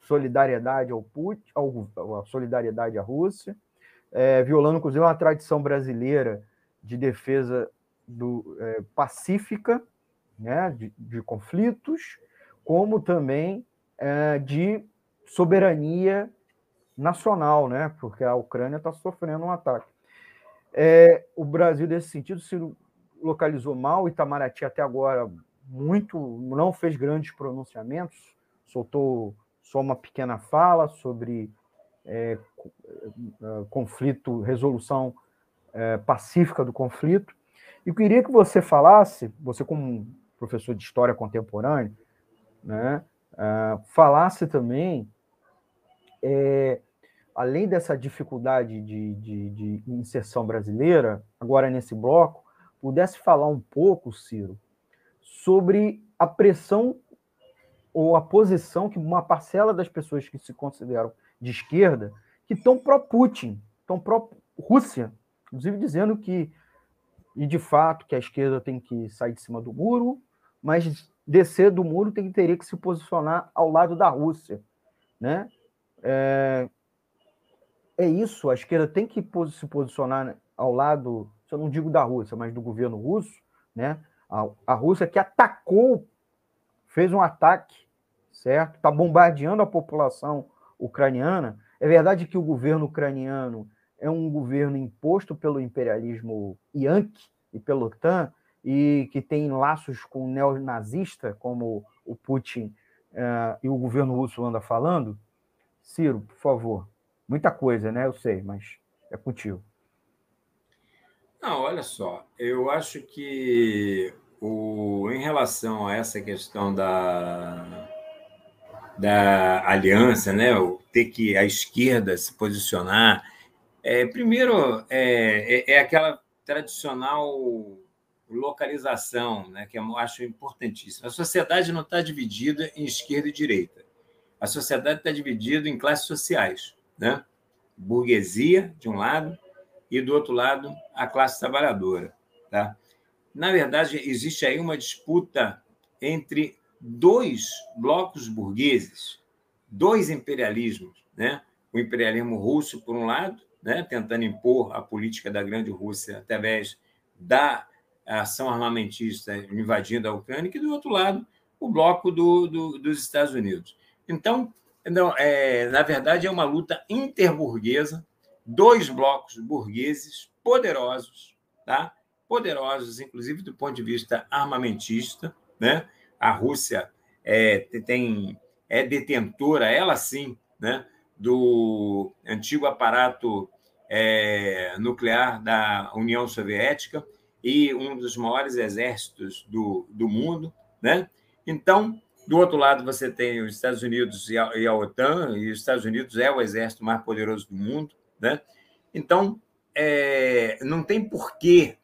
solidariedade ao Putin, ao, solidariedade à Rússia, é, violando inclusive uma tradição brasileira de defesa do, é, pacífica, né, de, de, conflitos, como também é, de soberania nacional, né, porque a Ucrânia está sofrendo um ataque. É, o Brasil, nesse sentido, se localizou mal, Itamaraty até agora muito não fez grandes pronunciamentos, soltou só uma pequena fala sobre é, é conflito, resolução é, pacífica do conflito, e queria que você falasse, você como professor de história contemporânea, né, uh, falasse também, é, além dessa dificuldade de, de, de, inserção brasileira, agora nesse bloco, pudesse falar um pouco, Ciro, sobre a pressão ou a posição que uma parcela das pessoas que se consideram de esquerda, que estão pró-Putin, estão pró-Rússia, inclusive dizendo que e de fato que a esquerda tem que sair de cima do muro, mas descer do muro tem, teria que se posicionar ao lado da Rússia, né? É, é isso, a esquerda tem que se posicionar ao lado, se eu não digo da Rússia, mas do governo russo, né? A, a Rússia que atacou, fez um ataque, certo? Está bombardeando a população ucraniana. É verdade que o governo ucraniano é um governo imposto pelo imperialismo Yankee e pela OTAN, e que tem laços com o neonazista, como o Putin uh, e o governo russo anda falando? Ciro, por favor. Muita coisa, né? Eu sei, mas é contigo. Não, olha só, eu acho que o, em relação a essa questão da, da aliança, né, o ter que a esquerda se posicionar é, primeiro, é, é, é, aquela tradicional localização, né, que eu acho importantíssima. A sociedade não está dividida em esquerda e direita. A sociedade está dividida em classes sociais, né? Burguesia de um lado e do outro lado a classe trabalhadora, tá? Na verdade, existe aí uma disputa entre dois blocos burgueses, dois imperialismos, né? O imperialismo russo por um lado, né, tentando impor a política da grande Rússia através da ação armamentista invadindo a Ucrânia, e do outro lado, o bloco do, do, dos Estados Unidos. Então, não, é, na verdade, é uma luta interburguesa, dois blocos burgueses poderosos, tá? Poderosos, inclusive do ponto de vista armamentista. Né? A Rússia é, tem, é detentora, ela sim, né? do antigo aparato é, nuclear da União Soviética e um dos maiores exércitos do, do mundo. Né? Então, do outro lado, você tem os Estados Unidos e a, e a OTAN, e os Estados Unidos é o exército mais poderoso do mundo. Né? Então, é, não tem porquê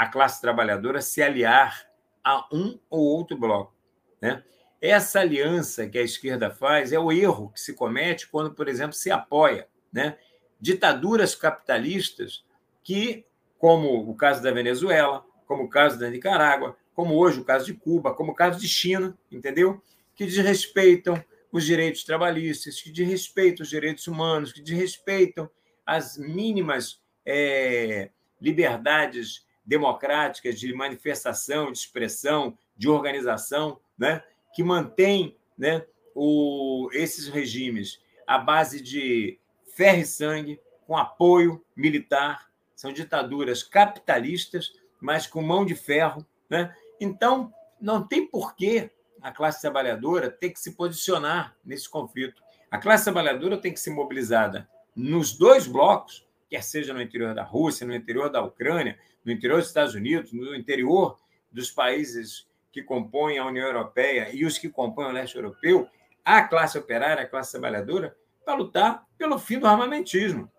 a classe trabalhadora se aliar a um ou outro bloco. Né? Essa aliança que a esquerda faz é o erro que se comete quando, por exemplo, se apoia né? ditaduras capitalistas que como o caso da Venezuela, como o caso da Nicarágua, como hoje o caso de Cuba, como o caso de China, entendeu? Que desrespeitam os direitos trabalhistas, que desrespeitam os direitos humanos, que desrespeitam as mínimas é, liberdades democráticas de manifestação, de expressão, de organização, né? que mantém né, o, esses regimes à base de ferro e sangue, com apoio militar, são ditaduras capitalistas, mas com mão de ferro. Né? Então, não tem porquê a classe trabalhadora ter que se posicionar nesse conflito. A classe trabalhadora tem que ser mobilizada nos dois blocos, quer seja no interior da Rússia, no interior da Ucrânia, no interior dos Estados Unidos, no interior dos países que compõem a União Europeia e os que compõem o leste europeu, a classe operária, a classe trabalhadora, para lutar pelo fim do armamentismo,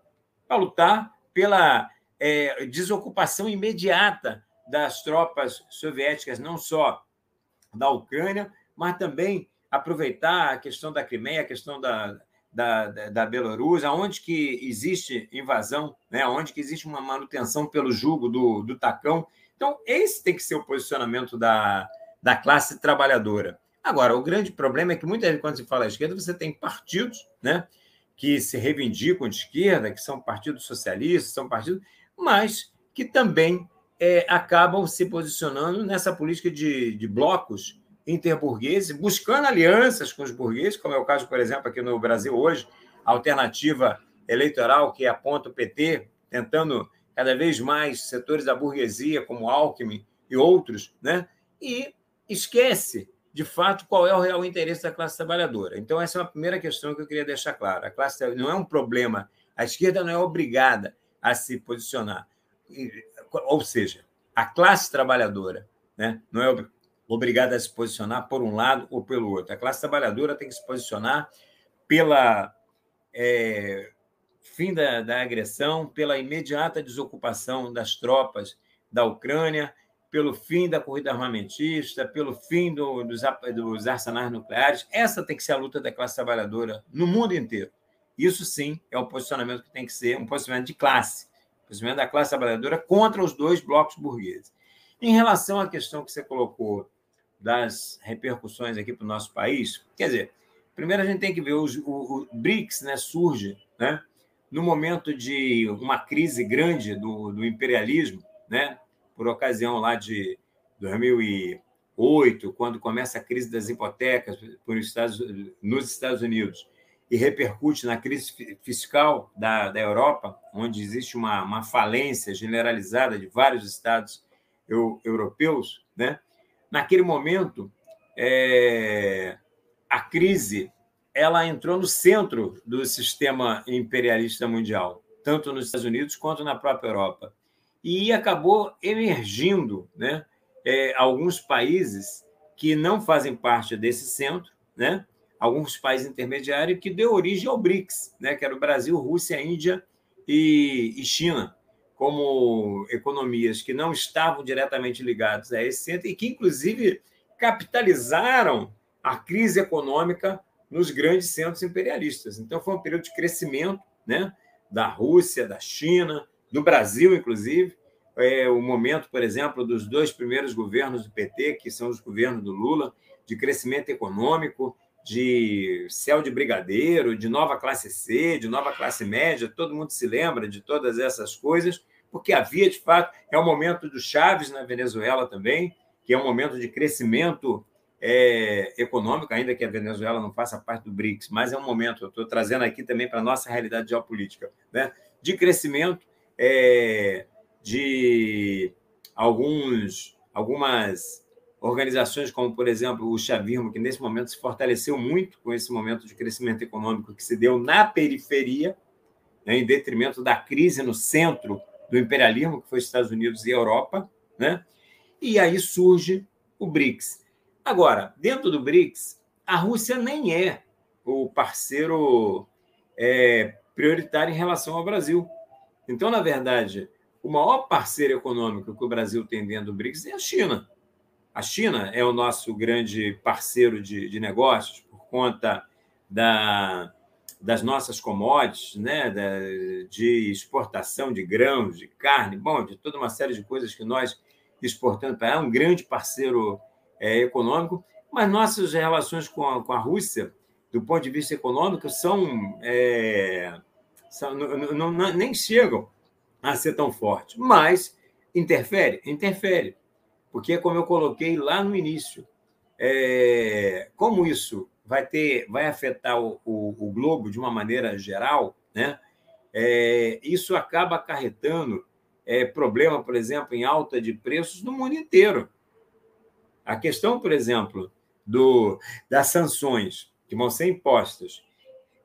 para lutar pela é, desocupação imediata das tropas soviéticas, não só da Ucrânia, mas também aproveitar a questão da Crimeia, a questão da, da, da, da Bielorrússia, onde que existe invasão, né? onde que existe uma manutenção pelo jugo do, do tacão. Então, esse tem que ser o posicionamento da, da classe trabalhadora. Agora, o grande problema é que muitas vezes, quando se fala esquerda, você tem partidos né, que se reivindicam de esquerda, que são partidos socialistas, são partidos, mas que também é, acabam se posicionando nessa política de, de blocos interburgueses, buscando alianças com os burgueses, como é o caso, por exemplo, aqui no Brasil hoje, a alternativa eleitoral que aponta o PT, tentando cada vez mais setores da burguesia, como Alckmin e outros, né? e esquece, de fato, qual é o real interesse da classe trabalhadora. Então, essa é uma primeira questão que eu queria deixar clara. A classe não é um problema, a esquerda não é obrigada a se posicionar. Ou seja, a classe trabalhadora né, não é obrigada a se posicionar por um lado ou pelo outro. A classe trabalhadora tem que se posicionar pela é, fim da, da agressão, pela imediata desocupação das tropas da Ucrânia, pelo fim da corrida armamentista, pelo fim do, dos, dos arsenais nucleares. Essa tem que ser a luta da classe trabalhadora no mundo inteiro. Isso sim é o posicionamento que tem que ser um posicionamento de classe, um posicionamento da classe trabalhadora contra os dois blocos burgueses. Em relação à questão que você colocou das repercussões aqui para o nosso país, quer dizer, primeiro a gente tem que ver os, o, o BRICS, né, surge, né, no momento de uma crise grande do, do imperialismo, né, por ocasião lá de 2008, quando começa a crise das hipotecas Estados, nos Estados Unidos e repercute na crise fiscal da, da Europa, onde existe uma, uma falência generalizada de vários estados eu, europeus, né? Naquele momento, é, a crise ela entrou no centro do sistema imperialista mundial, tanto nos Estados Unidos quanto na própria Europa. E acabou emergindo né, é, alguns países que não fazem parte desse centro, né, alguns países intermediários, que deu origem ao BRICS, né, que era o Brasil, Rússia, Índia e, e China, como economias que não estavam diretamente ligadas a esse centro e que, inclusive, capitalizaram a crise econômica nos grandes centros imperialistas. Então, foi um período de crescimento né, da Rússia, da China, do Brasil, inclusive. É o momento, por exemplo, dos dois primeiros governos do PT, que são os governos do Lula, de crescimento econômico, de céu de brigadeiro, de nova classe C, de nova classe média, todo mundo se lembra de todas essas coisas, porque havia, de fato, é o momento do Chaves na Venezuela também, que é um momento de crescimento é, econômico, ainda que a Venezuela não faça parte do BRICS, mas é um momento, eu estou trazendo aqui também para a nossa realidade geopolítica, né? de crescimento é, de alguns, algumas organizações, como, por exemplo, o chavismo, que nesse momento se fortaleceu muito com esse momento de crescimento econômico que se deu na periferia, né, em detrimento da crise no centro do imperialismo, que foi Estados Unidos e Europa, né? e aí surge o BRICS. Agora, dentro do BRICS, a Rússia nem é o parceiro é, prioritário em relação ao Brasil. Então, na verdade, o maior parceiro econômico que o Brasil tem dentro do BRICS é a China. A China é o nosso grande parceiro de, de negócios por conta da, das nossas commodities, né? De exportação de grãos, de carne, bom, de toda uma série de coisas que nós exportando para é um grande parceiro é, econômico, mas nossas relações com a, com a Rússia, do ponto de vista econômico, são, é, são não, não, nem chegam a ser tão fortes. Mas interfere? Interfere. Porque, como eu coloquei lá no início, é, como isso vai ter, vai afetar o, o, o globo de uma maneira geral, né? É, isso acaba acarretando é, problema, por exemplo, em alta de preços no mundo inteiro. A questão, por exemplo, do, das sanções que vão ser impostas,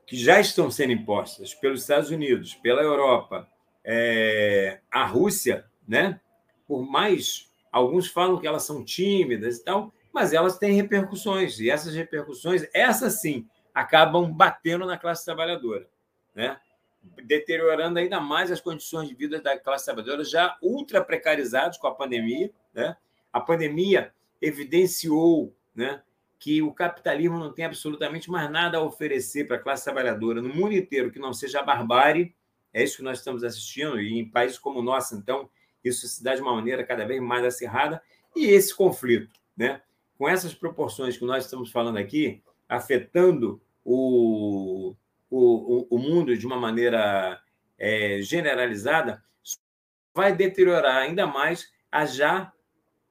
que já estão sendo impostas pelos Estados Unidos, pela Europa, é, a Rússia, né? Por mais alguns falam que elas são tímidas e tal, mas elas têm repercussões e essas repercussões, essas sim, acabam batendo na classe trabalhadora, né? Deteriorando ainda mais as condições de vida da classe trabalhadora já ultra precarizados com a pandemia, né? A pandemia evidenciou né, que o capitalismo não tem absolutamente mais nada a oferecer para a classe trabalhadora no mundo inteiro que não seja a barbárie. É isso que nós estamos assistindo, e em países como o nosso, então, isso se dá de uma maneira cada vez mais acirrada. E esse conflito, né, com essas proporções que nós estamos falando aqui, afetando o, o, o mundo de uma maneira é, generalizada, vai deteriorar ainda mais a já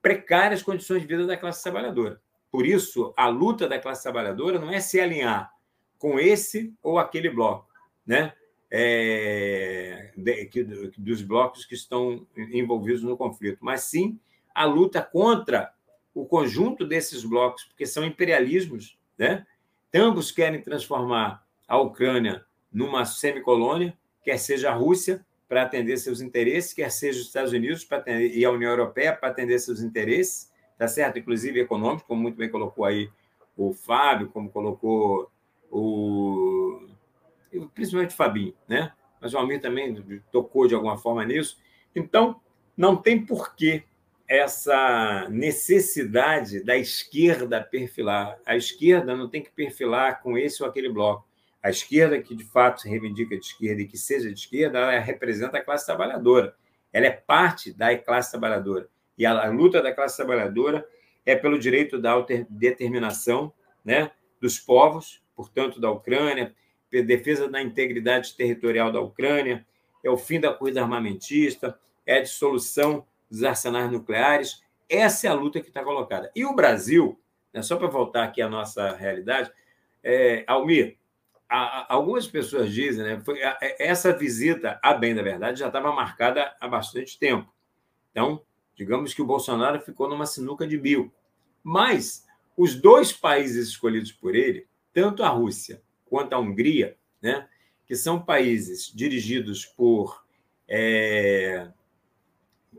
precárias condições de vida da classe trabalhadora. Por isso, a luta da classe trabalhadora não é se alinhar com esse ou aquele bloco, né? É, de, que, dos blocos que estão envolvidos no conflito, mas sim a luta contra o conjunto desses blocos, porque são imperialismos, né? Ambos querem transformar a Ucrânia numa semicolônia, quer seja a Rússia, para atender seus interesses, quer seja os Estados Unidos para atender, e a União Europeia para atender seus interesses, tá certo? Inclusive econômicos, como muito bem colocou aí o Fábio, como colocou o principalmente o Fabinho, né? Mas o Almir também tocou de alguma forma nisso. Então, não tem porquê essa necessidade da esquerda perfilar. A esquerda não tem que perfilar com esse ou aquele bloco. A esquerda, que de fato se reivindica de esquerda e que seja de esquerda, ela representa a classe trabalhadora. Ela é parte da classe trabalhadora. E a, luta da classe trabalhadora é pelo direito da autodeterminação né, dos povos, portanto, da Ucrânia, defesa da integridade territorial da Ucrânia, é o fim da corrida armamentista, é a dissolução dos arsenais nucleares. Essa é a luta que está colocada. E o Brasil, né, só para voltar aqui à nossa realidade, é, Almir, algumas pessoas dizem, né, foi, essa visita, a bem da verdade, já estava marcada há bastante tempo. Então, digamos que o Bolsonaro ficou numa sinuca de bico. Mas os dois países escolhidos por ele, tanto a Rússia quanto a Hungria, né, que são países dirigidos por é,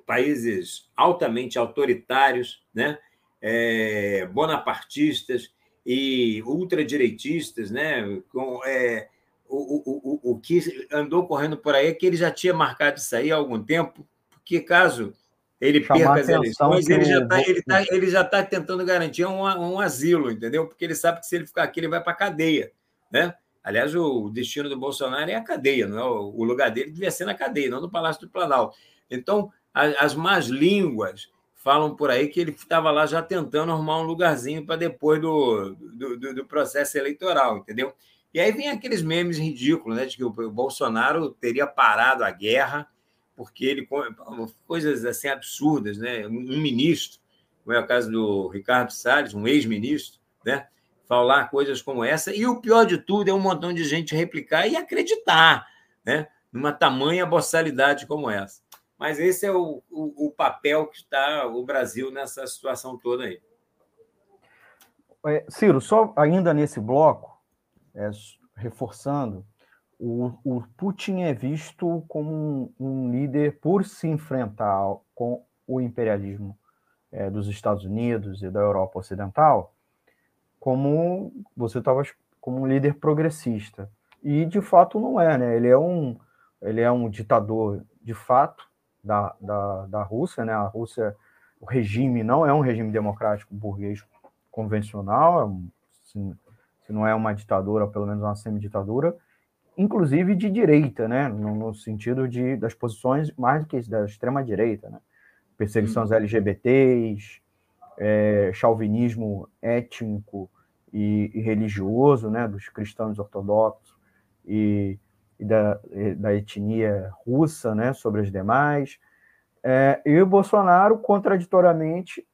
países altamente autoritários, né, é, bonapartistas, e ultradireitistas, né, com, é, o, o, o que andou correndo por aí é que ele já tinha marcado isso aí há algum tempo, porque caso ele perca as eleições, ele já está ele tá, ele já tá tentando garantir um, um asilo, entendeu? Porque ele sabe que se ele ficar aqui, ele vai para a cadeia. Né? Aliás, o destino do Bolsonaro é a cadeia, não é? o lugar dele devia ser na cadeia, não no Palácio do Planalto. Então, as más línguas falam por aí que ele estava lá já tentando arrumar um lugarzinho para depois do, do, do, processo eleitoral, entendeu? E aí vem aqueles memes ridículos, né, de que o Bolsonaro teria parado a guerra porque ele coisas assim absurdas, né? Um ministro, como é o caso do Ricardo Salles, um ex-ministro, né? Falar coisas como essa e o pior de tudo é um montão de gente replicar e acreditar, né? Numa tamanha boçalidade como essa. Mas esse é o, o, o papel que está o Brasil nessa situação toda aí. É, Ciro, só ainda nesse bloco, é, reforçando, o, o, Putin é visto como um, um, líder por se enfrentar com o imperialismo é, dos Estados Unidos e da Europa Ocidental, como você estava como um líder progressista. E de fato não é, né? Ele é um, ele é um ditador de fato, da, da, da Rússia, né? A Rússia, o regime não é um regime democrático burguês convencional, é se, se não é uma ditadura, pelo menos uma semi-ditadura, inclusive de direita, né? No, no, sentido de das posições mais do que da extrema direita, né? Perseguição aos LGBTs, é, chauvinismo étnico e, e, religioso, né? Dos cristãos ortodoxos e e da, da etnia russa né, sobre as demais. É, e o Bolsonaro, contraditoriamente,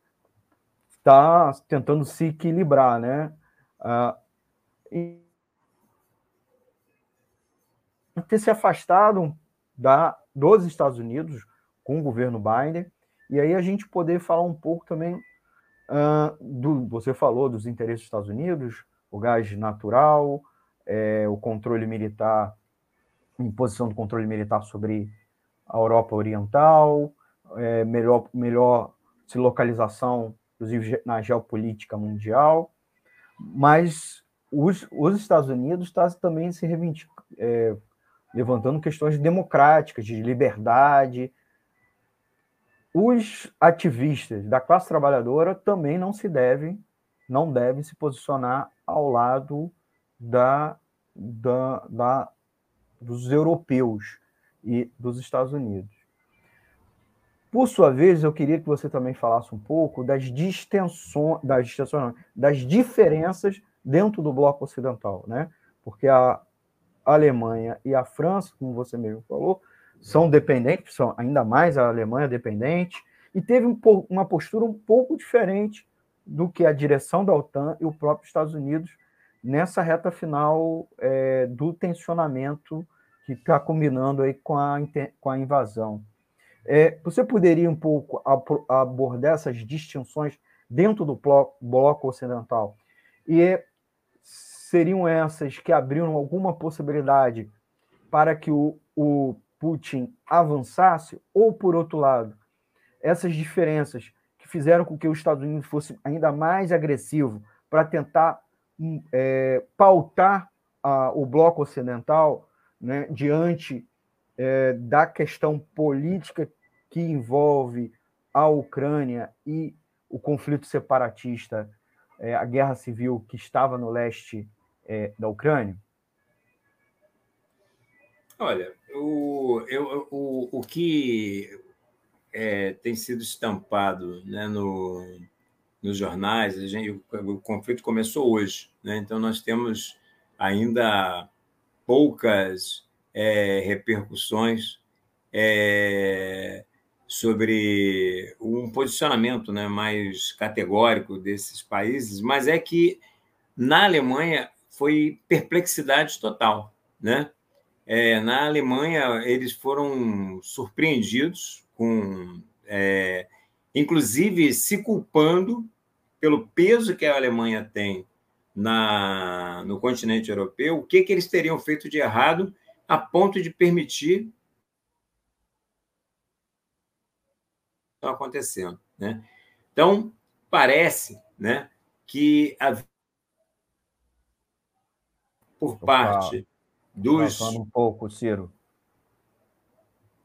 está tentando se equilibrar. Né? Ah, e ter se afastado da, dos Estados Unidos com o governo Biden, e aí a gente poder falar um pouco também uh, do. Você falou dos interesses dos Estados Unidos, o gás natural, é, o controle militar imposição do controle militar sobre a Europa Oriental, é, melhor, melhor localização, inclusive na geopolítica mundial, mas os, os Estados Unidos estão tá também se é, levantando questões democráticas, de liberdade. Os ativistas da classe trabalhadora também não se devem, não devem se posicionar ao lado da, da, da dos europeus e dos Estados Unidos. Por sua vez, eu queria que você também falasse um pouco das distensões, das, distensões, das diferenças dentro do bloco ocidental, né? Porque a Alemanha e a França, como você mesmo falou, são dependentes, são ainda mais a Alemanha dependente, e teve um, uma postura um pouco diferente do que a direção da OTAN e o próprio Estados Unidos nessa reta final é, do tensionamento que está combinando aí com a, com a invasão. É, você poderia um pouco abordar essas distinções dentro do bloco ocidental? E seriam essas que abriram alguma possibilidade para que o, o Putin avançasse? Ou, por outro lado, essas diferenças que fizeram com que os Estados Unidos fosse ainda mais agressivo para tentar hum, é, pautar a, o bloco ocidental né, diante é, da questão política que envolve a Ucrânia e o conflito separatista, é, a guerra civil que estava no leste é, da Ucrânia? Olha, o, eu, o, o que é, tem sido estampado né, no, nos jornais, gente, o, o, conflito começou hoje, né, então nós temos ainda poucas é, repercussões é, sobre um posicionamento né, mais categórico desses países, mas é que na Alemanha foi perplexidade total. Né? É, na Alemanha, eles foram surpreendidos com, é, inclusive, se culpando pelo peso que a Alemanha tem na, no continente europeu, o que, que eles teriam feito de errado a ponto de permitir estão acontecendo, né? Então parece, né, que a... por parte dos. Falando um pouco, Ciro.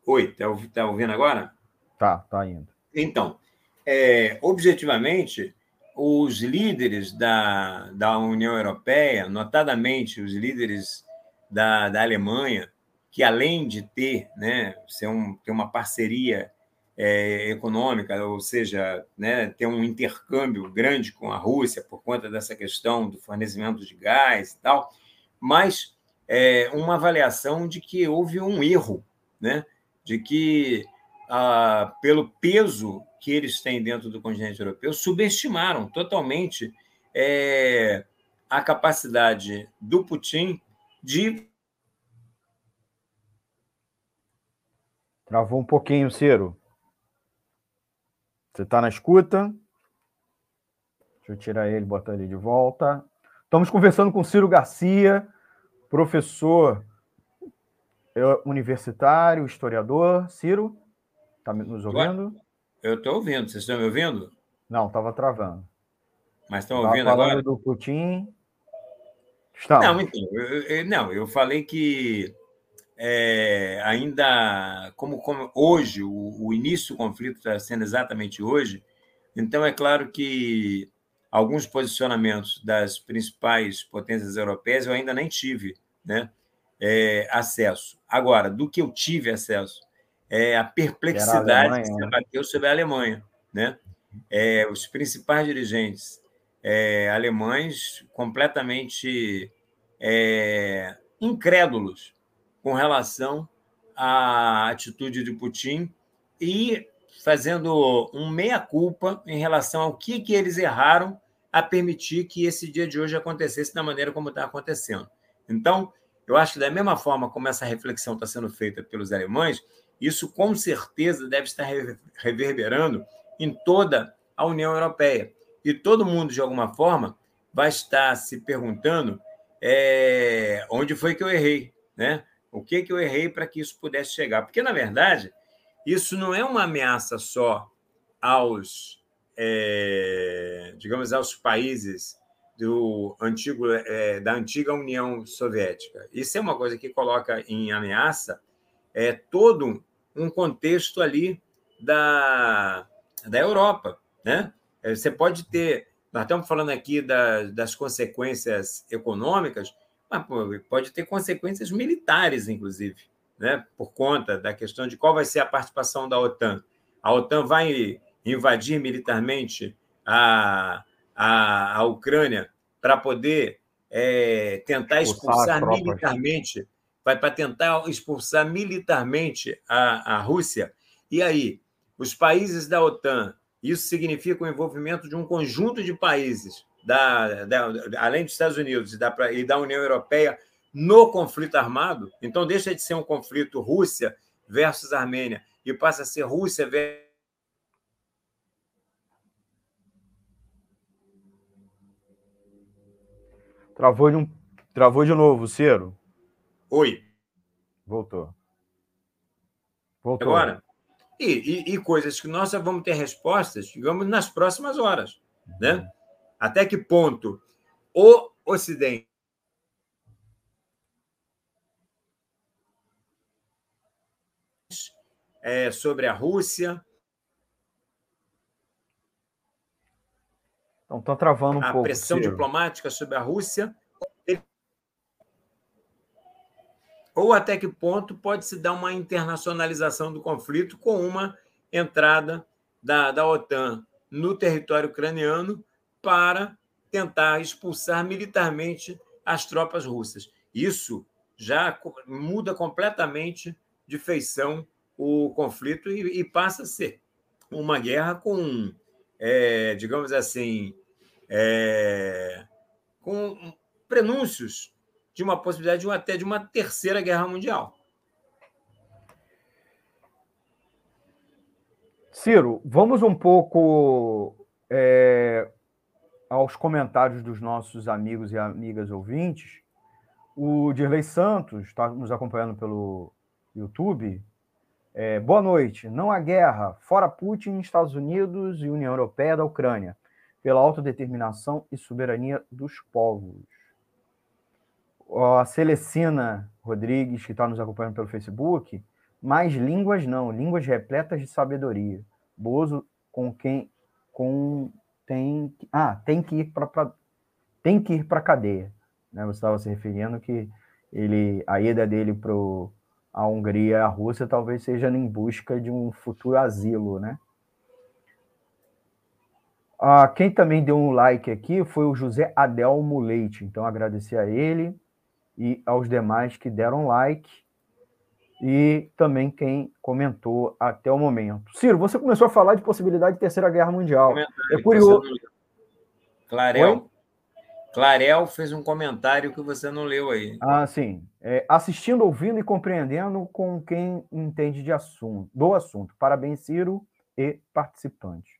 Oi, tá, tá ouvindo agora? Tá, tá indo. Então, é, objetivamente, os líderes da, da União Europeia, notadamente os líderes da, da Alemanha, que além de ter, né, ser um, ter uma parceria é, econômica, ou seja, né, ter um intercâmbio grande com a Rússia por conta dessa questão do fornecimento de gás e tal, mas é, uma avaliação de que houve um erro, né, de que ah, pelo peso que eles têm dentro do continente europeu, subestimaram totalmente é, a capacidade do Putin de. Travou um pouquinho, Ciro. Você está na escuta? Deixa eu tirar ele botar ele de volta. Estamos conversando com Ciro Garcia, professor é, universitário, historiador. Ciro, está nos ouvindo? Eu estou ouvindo. Vocês estão me ouvindo? Não, estava travando. Mas estão ouvindo falando agora? do Putin. Estamos. Não, então, eu, eu, não, eu falei que é, ainda, como, como hoje, o, o, início do conflito está sendo exatamente hoje, então é claro que alguns posicionamentos das principais potências europeias eu ainda nem tive né, é, acesso. Agora, do que eu tive acesso, é a perplexidade a que se abateu sobre a Alemanha. Né? É, os principais dirigentes é, alemães completamente é, incrédulos com relação à atitude de Putin e fazendo um meia-culpa em relação ao que, que eles erraram a permitir que esse dia de hoje acontecesse da maneira como está acontecendo. Então, eu acho que da mesma forma como essa reflexão está sendo feita pelos alemães, isso com certeza deve estar reverberando em toda a União Europeia. E todo mundo, de alguma forma, vai estar se perguntando é, onde foi que eu errei, né? O que, que eu errei para que isso pudesse chegar? Porque, na verdade, isso não é uma ameaça só aos, é, digamos, aos países do antigo, é, da antiga União Soviética. Isso é uma coisa que coloca em ameaça é, todo um contexto ali da, da Europa. Né? É, você pode ter, nós estamos falando aqui da, das consequências econômicas, mas pode ter consequências militares, inclusive, né? por conta da questão de qual vai ser a participação da OTAN. A OTAN vai invadir militarmente a, a, a Ucrânia para poder é, tentar expulsar, expulsar militarmente vai para tentar expulsar militarmente a, a Rússia. E aí, os países da OTAN, isso significa o envolvimento de um conjunto de países, da, da, além dos Estados Unidos e da, e da União Europeia, no conflito armado. Então, deixa de ser um conflito Rússia versus Armênia e passa a ser Rússia versus. Travou de, um... Travou de novo, Ciro. Oi. Voltou. Voltou. Agora. E, e, e, coisas que nós vamos ter respostas, digamos, nas próximas horas. Né? Uhum. Até que ponto o Ocidente é, sobre a Rússia. Então, está travando um a pouco. A pressão Ciro. diplomática sobre a Rússia ou até que ponto pode se dar uma internacionalização do conflito com uma entrada da, da OTAN no território ucraniano para tentar expulsar militarmente as tropas russas. Isso já muda completamente de feição o conflito e, e passa a ser uma guerra com, é, digamos assim, é, com prenúncios de uma possibilidade de até de uma terceira guerra mundial. Ciro, vamos um pouco é, aos comentários dos nossos amigos e amigas ouvintes. O Dirley Santos está nos acompanhando pelo YouTube. É, boa noite. Não há guerra. Fora Putin, Estados Unidos e União Europeia da Ucrânia, pela autodeterminação e soberania dos povos A Celecina Rodrigues, que está nos acompanhando pelo Facebook, mais línguas não, línguas repletas de sabedoria. Bozo com quem com tem ah tem que ir para tem que ir para cadeia, né? Você estava se referindo que ele a ida dele para a Hungria, a Rússia, talvez seja em busca de um futuro asilo, né? Ah, quem também deu um like aqui foi o José Adelmo Leite, então agradecer a ele e aos demais que deram like e também quem comentou até o momento. Ciro, você começou a falar de possibilidade de terceira guerra mundial. É curioso. Clarel, Clarel fez um comentário que você não leu aí. Ah, sim. É, assistindo, ouvindo e compreendendo com quem entende de assunto, do assunto. Parabéns, Ciro e participantes.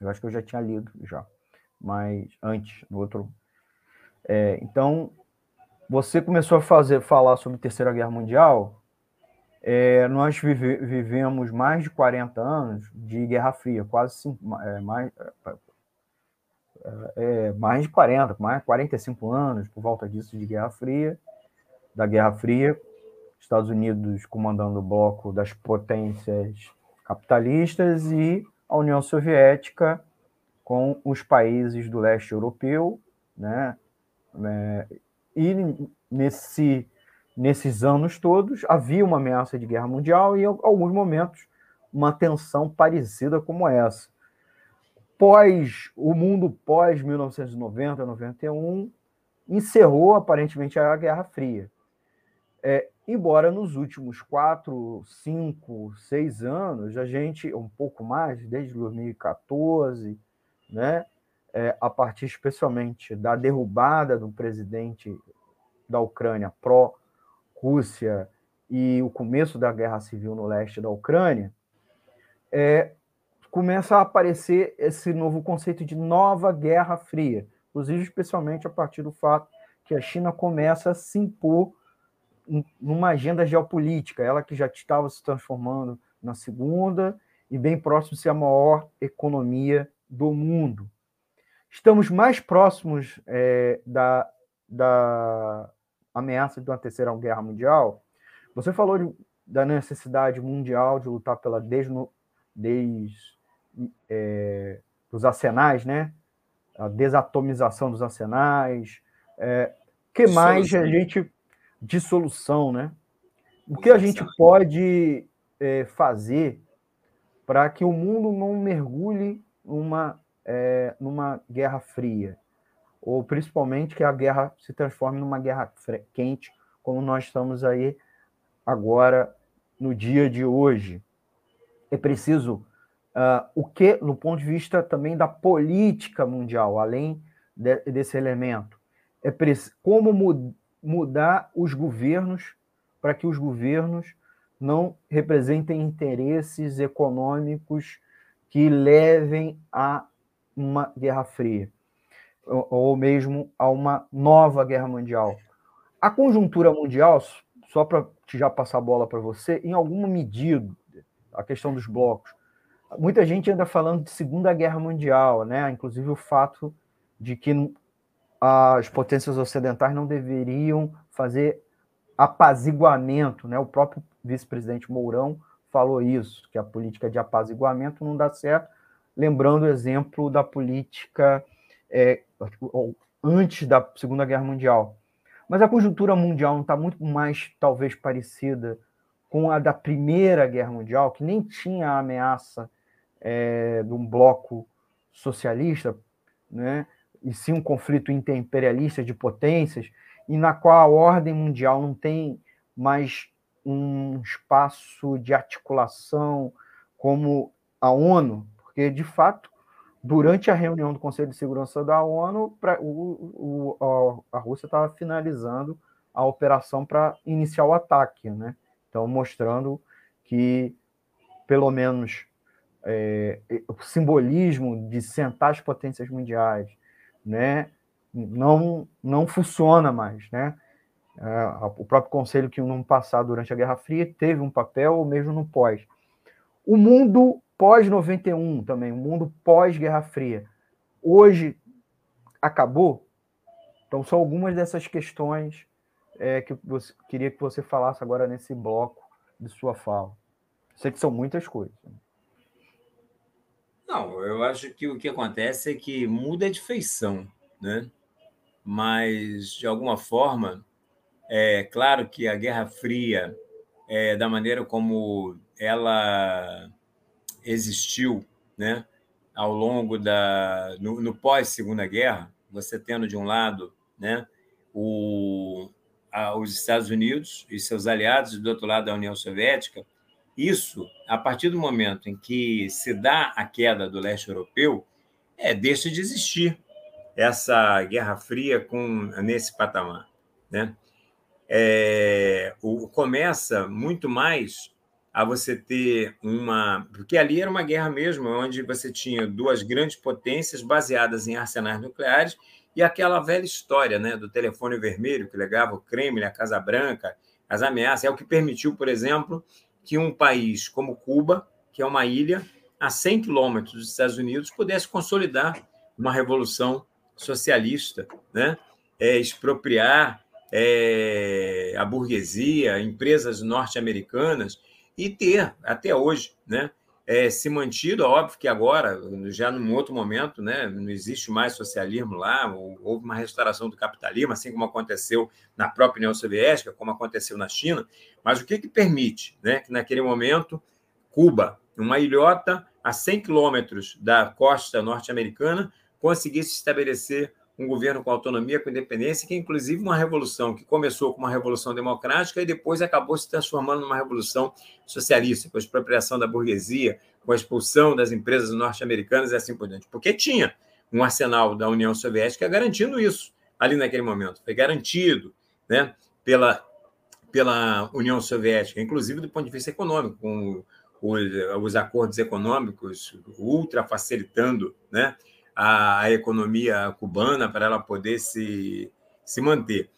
Eu acho que eu já tinha lido já, mas antes, no outro. É, então, você começou a fazer falar sobre a Terceira Guerra Mundial. É, nós vive, vivemos mais de 40 anos de Guerra Fria, quase cinco, é, mais, é, é mais de 40, mais de 45 anos por volta disso de Guerra Fria, da Guerra Fria, Estados Unidos comandando o bloco das potências capitalistas e a União Soviética com os países do leste europeu, né, é, e nesse, nesses anos todos havia uma ameaça de guerra mundial e, em alguns momentos, uma tensão parecida como essa. Pós o mundo pós 1990, 91 encerrou aparentemente a Guerra Fria. É, embora nos últimos quatro, cinco, seis anos a gente um pouco mais, desde 2014, né, é, a partir especialmente da derrubada do presidente da Ucrânia pró-Rússia e o começo da guerra civil no leste da Ucrânia, é, começa a aparecer esse novo conceito de nova guerra fria, inclusive especialmente a partir do fato que a China começa a se impor numa agenda geopolítica, ela que já estava se transformando na segunda e bem próximo de ser a maior economia do mundo. Estamos mais próximos é, da, da ameaça de uma terceira guerra mundial. Você falou de, da necessidade mundial de lutar pela desno, des, é, dos arsenais, né? A desatomização dos arsenais. É, que mais a gente dissolução, né? O que a gente pode é, fazer para que o mundo não mergulhe numa é, numa guerra fria, ou principalmente que a guerra se transforme numa guerra quente, como nós estamos aí agora no dia de hoje. É preciso uh, o que, no ponto de vista também da política mundial, além de, desse elemento, é como mu mudar os governos para que os governos não representem interesses econômicos que levem a uma guerra fria, ou, ou mesmo a uma nova guerra mundial. A conjuntura mundial, só para já passar a bola para você, em alguma medida, a questão dos blocos, muita gente anda falando de Segunda Guerra Mundial, né? Inclusive o fato de que as potências ocidentais não deveriam fazer apaziguamento, né? O próprio vice-presidente Mourão falou isso, que a política de apaziguamento não dá certo, lembrando o exemplo da política é, antes da Segunda Guerra Mundial. Mas a conjuntura mundial não está muito mais, talvez, parecida com a da Primeira Guerra Mundial, que nem tinha a ameaça é, de um bloco socialista, né? e sim um conflito interimperialista de potências, e na qual a ordem mundial não tem mais um espaço de articulação como a ONU, porque, de fato, durante a reunião do Conselho de Segurança da ONU, pra, o, o, a Rússia estava finalizando a operação para iniciar o ataque, né? Então, mostrando que, pelo menos, é, o simbolismo de sentar as potências mundiais, né? Não, não funciona mais, né? É, o próprio Conselho que no passado, durante a Guerra Fria, teve um papel, mesmo no pós. O mundo pós-91 também, o mundo pós-Guerra Fria. Hoje acabou? Então, são algumas dessas questões é, que você queria que você falasse agora nesse bloco de sua fala. Sei que são muitas coisas. Não, eu acho que o que acontece é que muda de feição, né? Mas, de alguma forma, é claro que a Guerra Fria, é, da maneira como ela existiu, né? Ao longo da... no, no pós-Segunda Guerra, você tendo de um lado, né? O, a, os Estados Unidos e seus aliados, e do outro lado a União Soviética, isso, a partir do momento em que se dá a queda do leste europeu, é, deixa de existir essa Guerra Fria com, nesse patamar. Né? É, o, começa muito mais a você ter uma. Porque ali era uma guerra mesmo, onde você tinha duas grandes potências baseadas em arsenais nucleares e aquela velha história né, do telefone vermelho que legava o Kremlin, a Casa Branca, as ameaças. É o que permitiu, por exemplo, que um país como Cuba, que é uma ilha a 100 quilômetros dos Estados Unidos, pudesse consolidar uma revolução socialista, né? É, expropriar é, a burguesia, empresas norte-americanas e ter, até hoje, né? É, se mantido, óbvio que agora, já num outro momento, né, não existe mais socialismo lá, houve uma restauração do capitalismo, assim como aconteceu na própria União Soviética, como aconteceu na China, mas o que, que permite né, que naquele momento Cuba, uma ilhota a 100 quilômetros da costa norte-americana, conseguisse estabelecer um governo com autonomia, com independência, que é inclusive uma revolução que começou com uma revolução democrática e depois acabou se transformando numa revolução socialista, com a expropriação da burguesia, com a expulsão das empresas norte-americanas e assim por diante. Porque tinha um arsenal da União Soviética garantindo isso ali naquele momento. Foi garantido né, pela, pela União Soviética, inclusive do ponto de vista econômico, com os, os acordos econômicos ultra facilitando né, a, a economia cubana para ela poder se, se manter.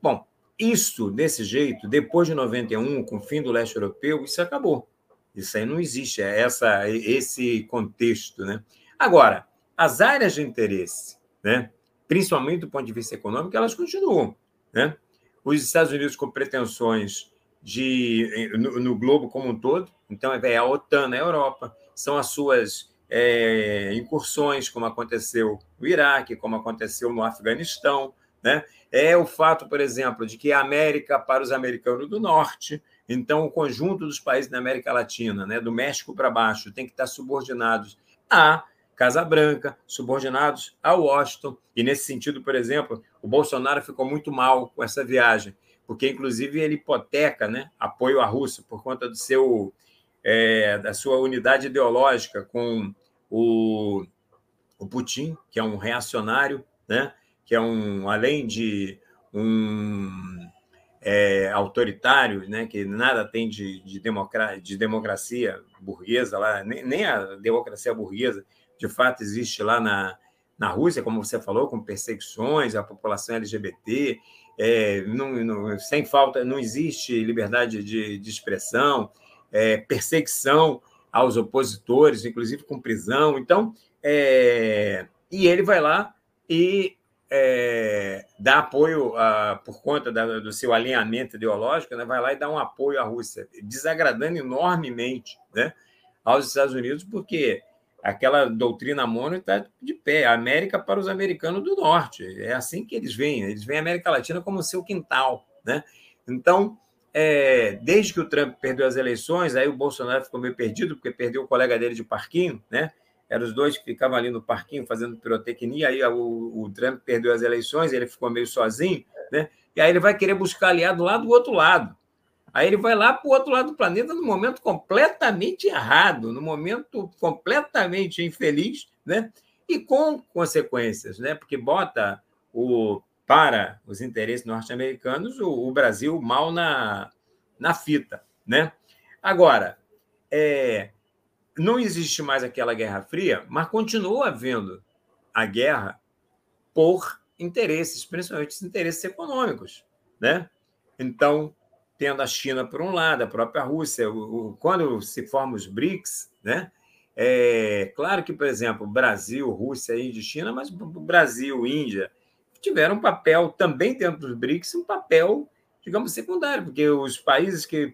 Bom, isso desse jeito, depois de 91, com o fim do leste europeu, isso acabou. Isso aí não existe, é essa, esse contexto. Né? Agora, as áreas de interesse, né, principalmente do ponto de vista econômico, elas continuam. Né? Os Estados Unidos com pretensões de, no, no globo como um todo, então é a OTAN na Europa, são as suas é, incursões, como aconteceu no Iraque, como aconteceu no Afeganistão. Né? É o fato, por exemplo, de que a América para os americanos do Norte, então o conjunto dos países da América Latina, né, do México para baixo, tem que estar subordinados à Casa Branca, subordinados a Washington. E nesse sentido, por exemplo, o Bolsonaro ficou muito mal com essa viagem, porque inclusive ele hipoteca né, apoio à Rússia por conta do seu é, da sua unidade ideológica com o, o Putin, que é um reacionário, né? que é um, além de um é, autoritário, né? que nada tem de, de, democra de democracia burguesa lá, nem, nem a democracia burguesa de fato existe lá na, na Rússia, como você falou, com perseguições à população LGBT, é, não, não, sem falta, não existe liberdade de, de expressão, é, perseguição aos opositores, inclusive com prisão. Então, é, e ele vai lá e é, dá apoio, a, por conta da, do seu alinhamento ideológico, né, vai lá e dá um apoio à Rússia, desagradando enormemente né, aos Estados Unidos, porque aquela doutrina mônica está de pé, a América para os americanos do Norte. É assim que eles veem, eles veem a América Latina como seu quintal. Né? Então, é, desde que o Trump perdeu as eleições, aí o Bolsonaro ficou meio perdido, porque perdeu o colega dele de parquinho, né? Eram os dois que ficavam ali no parquinho fazendo pirotecnia, aí o, o Trump perdeu as eleições, ele ficou meio sozinho, né? E aí ele vai querer buscar aliado lá do outro lado. Aí ele vai lá para o outro lado do planeta no momento completamente errado, no momento completamente infeliz, né? E com consequências, né? Porque bota o para os interesses norte-americanos, o, o, Brasil mal na, na fita. Né? Agora, é, não existe mais aquela Guerra Fria, mas continua havendo a guerra por interesses, principalmente os interesses econômicos. Né? Então, tendo a China por um lado, a própria Rússia, o, o, quando se formam os BRICS, né? É claro que, por exemplo, Brasil, Rússia, Índia e China, mas Brasil, Índia, tiveram um papel também dentro dos BRICS, um papel, digamos, secundário, porque os países que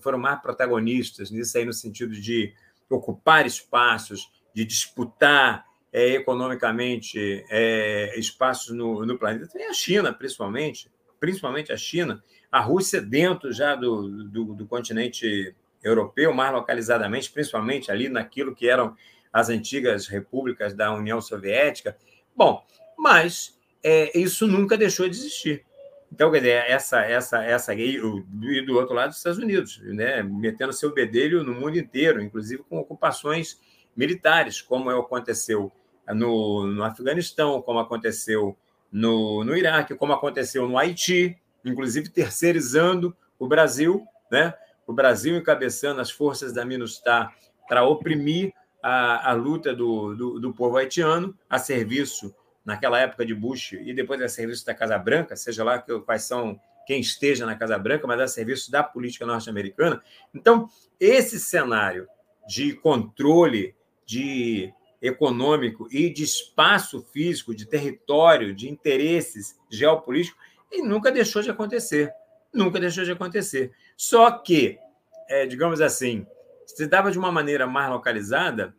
foram mais protagonistas nisso aí, no sentido de ocupar espaços, de disputar é, economicamente é, espaços no, no planeta, tem a China, principalmente, principalmente a China, a Rússia dentro já do, do, do continente europeu, mais localizadamente, principalmente ali naquilo que eram as antigas repúblicas da União Soviética. Bom, mas é, isso nunca deixou de existir. Então, quer dizer, essa, essa, essa e do outro lado dos Estados Unidos, né, metendo seu bedelho no mundo inteiro, inclusive com ocupações militares, como aconteceu no, no Afeganistão, como aconteceu no, no Iraque, como aconteceu no Haiti, inclusive terceirizando o Brasil, né? o Brasil encabeçando as forças da MINUSTAH para oprimir a, a luta do, do, do, povo haitiano a serviço, naquela época de Bush, e depois a serviço da Casa Branca, seja lá quais são quem esteja na Casa Branca, mas a serviço da política norte-americana. Então, esse cenário de controle de econômico e de espaço físico, de território, de interesses geopolíticos, e nunca deixou de acontecer. Nunca deixou de acontecer. Só que, é, digamos assim, se dava de uma maneira mais localizada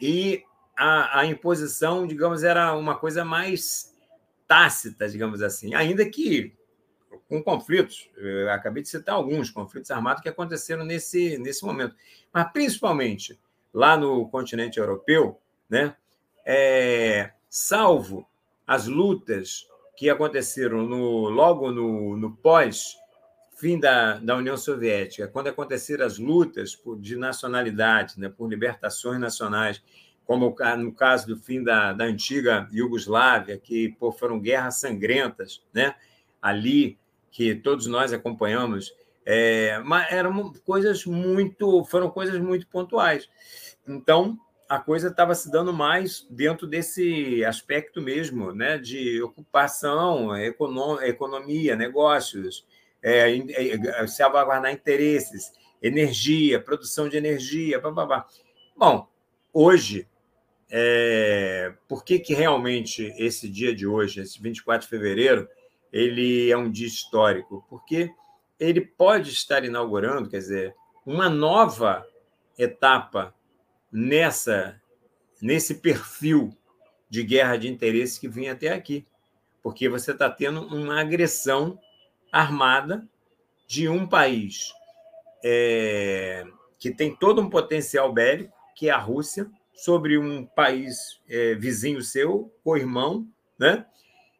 e a, a imposição, digamos, era uma coisa mais tácita, digamos assim, ainda que com conflitos. Eu acabei de citar alguns conflitos armados que aconteceram nesse, nesse momento. Mas, principalmente, lá no continente europeu, né, é, salvo as lutas que aconteceram no, logo no, no pós fim da, da União Soviética, quando aconteceram as lutas por, de nacionalidade, né, por libertações nacionais, como no caso do fim da, da antiga Iugoslávia, que pô, foram guerras sangrentas, né, ali que todos nós acompanhamos, é, mas eram coisas muito, foram coisas muito pontuais. Então, a coisa estava se dando mais dentro desse aspecto mesmo, né, de ocupação, economia, negócios, é, é, salvaguardar interesses, energia, produção de energia. Bom, hoje, é, por que, que realmente esse dia de hoje, esse 24 de fevereiro, ele é um dia histórico? Porque ele pode estar inaugurando, quer dizer, uma nova etapa nessa nesse perfil de guerra de interesse que vinha até aqui, porque você está tendo uma agressão armada de um país é, que tem todo um potencial bélico, que é a Rússia, sobre um país é, vizinho seu, co-irmão, né?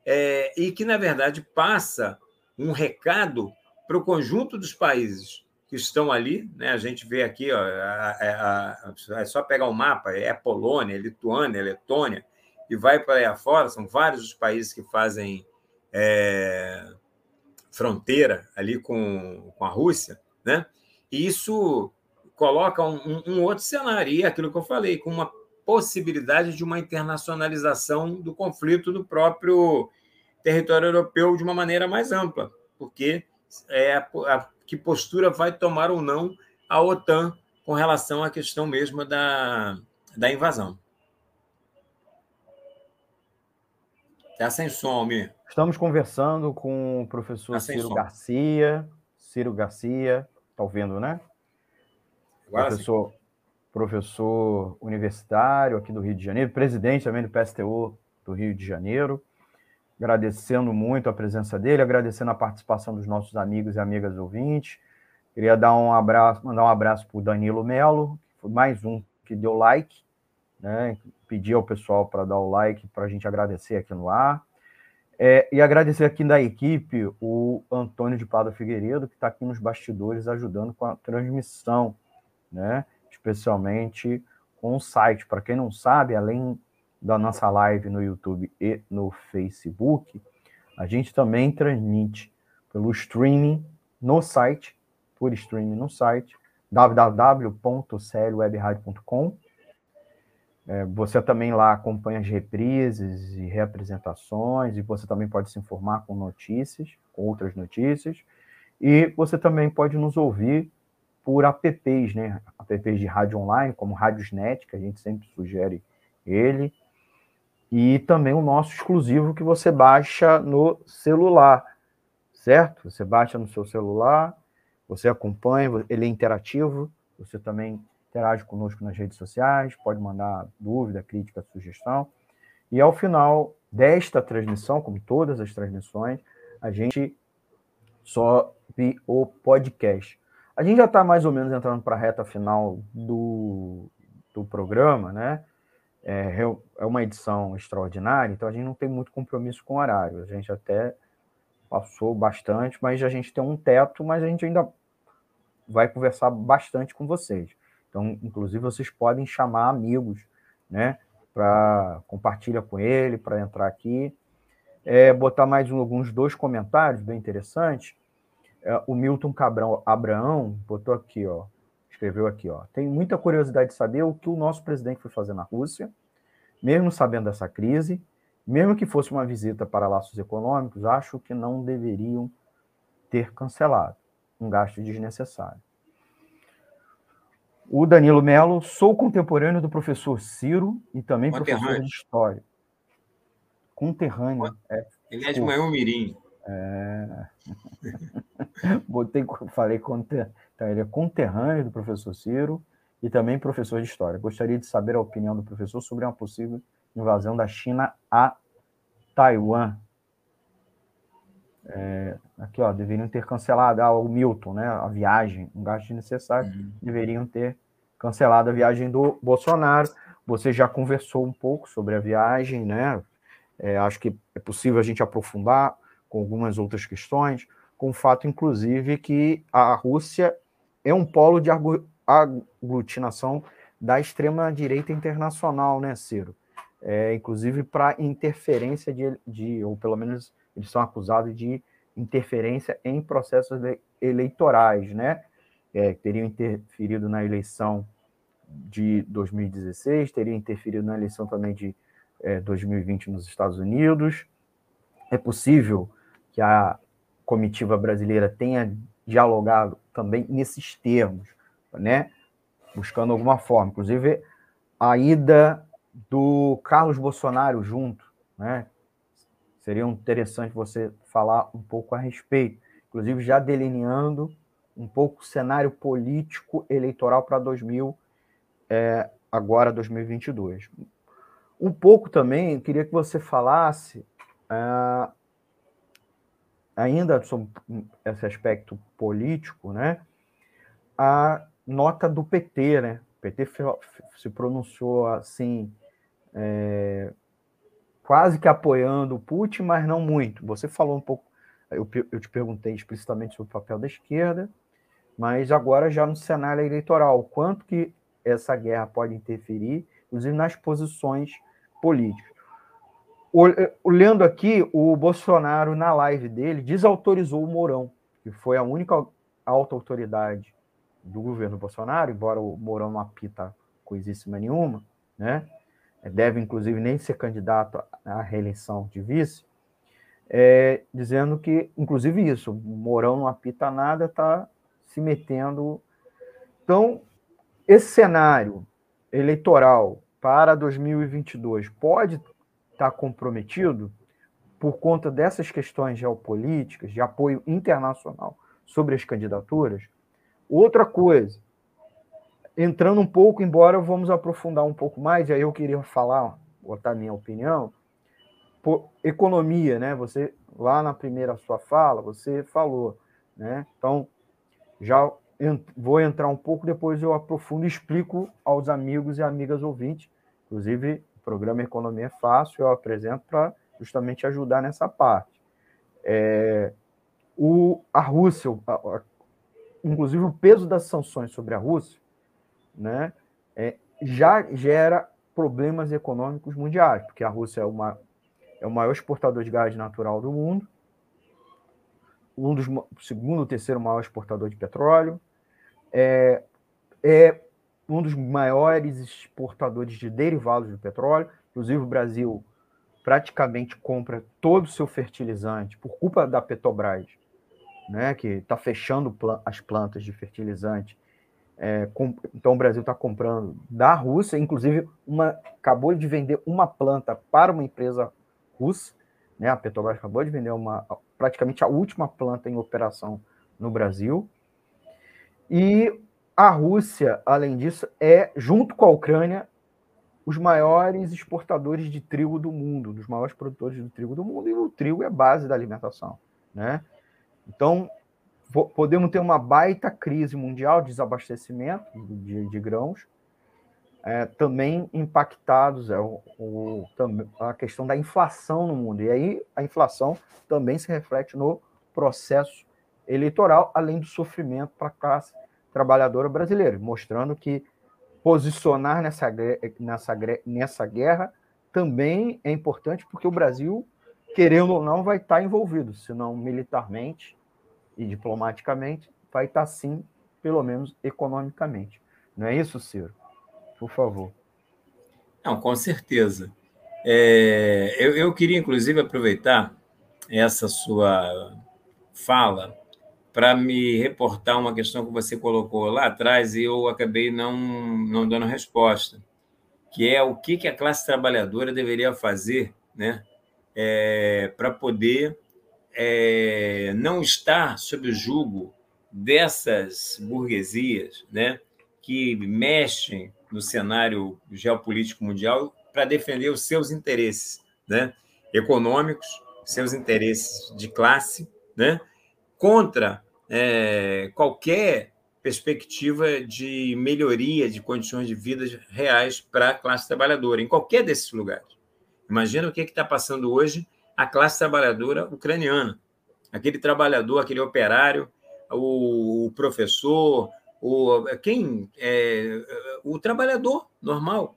É, e que, na verdade, passa um recado para o conjunto dos países que estão ali, né? A gente vê aqui, ó, a, a, a, é só pegar o mapa, é Polônia, Lituânia, Letônia, e vai para aí afora, são vários os países que fazem é, fronteira ali com, com a Rússia, né? E isso coloca um, um, outro cenário, e é aquilo que eu falei, com uma possibilidade de uma internacionalização do conflito do próprio território europeu de uma maneira mais ampla, porque é a, a que postura vai tomar ou não a OTAN com relação à questão mesmo da, da invasão. Está sem som, Almir. Estamos conversando com o professor tá Ciro som. Garcia. Ciro Garcia, está ouvindo, né? Professor, professor universitário aqui do Rio de Janeiro, presidente também do PSTU do Rio de Janeiro agradecendo muito a presença dele, agradecendo a participação dos nossos amigos e amigas ouvintes. Queria dar um abraço, mandar um abraço para o Danilo Melo, que foi mais um que deu like, né? Pedir ao pessoal para dar o like para a gente agradecer aqui no ar. É, e agradecer aqui da equipe o Antônio de Pado Figueiredo, que está aqui nos bastidores ajudando com a transmissão, né? especialmente com o site. Para quem não sabe, além da nossa live no YouTube e no Facebook, a gente também transmite pelo streaming no site, por streaming no site, www.clwebradio.com. É, você também lá acompanha as reprises e reapresentações, e você também pode se informar com notícias, com outras notícias, e você também pode nos ouvir por apps, né? Apps de rádio online, como Radiosnet, que a gente sempre sugere ele, e também o nosso exclusivo que você baixa no celular, certo? Você baixa no seu celular, você acompanha, ele é interativo, você também interage conosco nas redes sociais, pode mandar dúvida, crítica, sugestão. E ao final desta transmissão, como todas as transmissões, a gente sobe o podcast. A gente já está mais ou menos entrando para a reta final do, do programa, né? É, é uma edição extraordinária, então a gente não tem muito compromisso com horário. A gente até passou bastante, mas a gente tem um teto, mas a gente ainda vai conversar bastante com vocês. Então, inclusive, vocês podem chamar amigos, né? Para compartilhar com ele, para entrar aqui. É, botar mais um, alguns dois comentários bem interessantes. É, o Milton Cabrão Abraão botou aqui, ó, escreveu aqui, ó. Tenho muita curiosidade de saber o que o nosso presidente foi fazer na Rússia, mesmo sabendo dessa crise, mesmo que fosse uma visita para laços econômicos, acho que não deveriam ter cancelado um gasto desnecessário. O Danilo Melo, sou contemporâneo do professor Ciro e também professor de História. Conterrâneo. É, Ele é de Mirim. É... Botei, falei conter... então, ele é conterrâneo do professor Ciro e também professor de História. Gostaria de saber a opinião do professor sobre uma possível invasão da China a Taiwan. É, aqui, ó, deveriam ter cancelado ah, o Milton, né? A viagem, um gasto necessário, uhum. deveriam ter cancelado a viagem do Bolsonaro. Você já conversou um pouco sobre a viagem, né? É, acho que é possível a gente aprofundar com algumas outras questões, com o fato, inclusive, que a Rússia é um polo de aglutinação da extrema-direita internacional, né, Ciro? É, inclusive para interferência de, de, ou pelo menos eles são acusados de interferência em processos eleitorais, né? É, teriam interferido na eleição de 2016, teriam interferido na eleição também de é, 2020 nos Estados Unidos. É possível que a comitiva brasileira tenha dialogado também nesses termos, né? Buscando alguma forma. Inclusive, a ida do Carlos Bolsonaro junto, né? Seria interessante você falar um pouco a respeito, inclusive já delineando um pouco o cenário político eleitoral para 2000, é, agora 2022. Um pouco também, queria que você falasse é, ainda sobre esse aspecto político, né? A nota do PT, né? O PT se pronunciou assim, é, quase que apoiando o Putin, mas não muito. Você falou um pouco, eu, eu te perguntei explicitamente sobre o papel da esquerda, mas agora já no cenário eleitoral, quanto que essa guerra pode interferir, inclusive nas posições políticas. Olhando aqui, o Bolsonaro, na live dele, desautorizou o Mourão, que foi a única alta autoridade do governo Bolsonaro, embora o Mourão não apita coisíssima nenhuma, né? deve inclusive nem ser candidato à reeleição de vice, é, dizendo que, inclusive isso, o Mourão não apita nada, está se metendo. Então, esse cenário eleitoral para 2022 pode estar comprometido por conta dessas questões geopolíticas, de apoio internacional sobre as candidaturas. Outra coisa, entrando um pouco, embora vamos aprofundar um pouco mais, e aí eu queria falar, botar minha opinião, por economia, né? Você lá na primeira sua fala, você falou, né? Então, já vou entrar um pouco, depois eu aprofundo e explico aos amigos e amigas ouvintes. Inclusive, programa Economia é Fácil eu apresento para justamente ajudar nessa parte. É, o, a Rússia, a, a, inclusive o peso das sanções sobre a Rússia, né, é, já gera problemas econômicos mundiais, porque a Rússia é, uma, é o maior exportador de gás natural do mundo, um dos segundo ou terceiro maior exportador de petróleo, é, é um dos maiores exportadores de derivados do petróleo. Inclusive, o Brasil praticamente compra todo o seu fertilizante por culpa da Petrobras, né, que está fechando as plantas de fertilizante É, com, então o Brasil está comprando da Rússia, inclusive uma, acabou de vender uma planta para uma empresa russa, né? A Petrobras acabou de vender uma praticamente a última planta em operação no Brasil. E a Rússia, além disso, é junto com a Ucrânia os maiores exportadores de trigo do mundo, dos maiores produtores de trigo do mundo, e o trigo é base da alimentação, né? Então, podemos ter uma baita crise mundial de desabastecimento de, de grãos, é, também impactados é, o, o, a questão da inflação no mundo. E aí a inflação também se reflete no processo eleitoral, além do sofrimento para a classe trabalhadora brasileira, mostrando que posicionar nessa, nessa, nessa guerra também é importante, porque o Brasil, querendo ou não, vai estar envolvido, se não militarmente e diplomaticamente, vai estar sim, pelo menos economicamente. Não é isso, Ciro? Por favor. Não, com certeza. É, eu, eu queria, inclusive, aproveitar essa sua fala para me reportar uma questão que você colocou lá atrás e eu acabei não, não dando resposta, que é o que, que a classe trabalhadora deveria fazer né, é, para poder é, não estar sob o jugo dessas burguesias né, que mexem no cenário geopolítico mundial para defender os seus interesses né, econômicos, seus interesses de classe, né, contra é, qualquer perspectiva de melhoria de condições de vida reais para a classe trabalhadora, em qualquer desses lugares. Imagina o que está passando hoje a classe trabalhadora ucraniana. Aquele trabalhador, aquele operário, o, o professor, o, quem é, o trabalhador normal.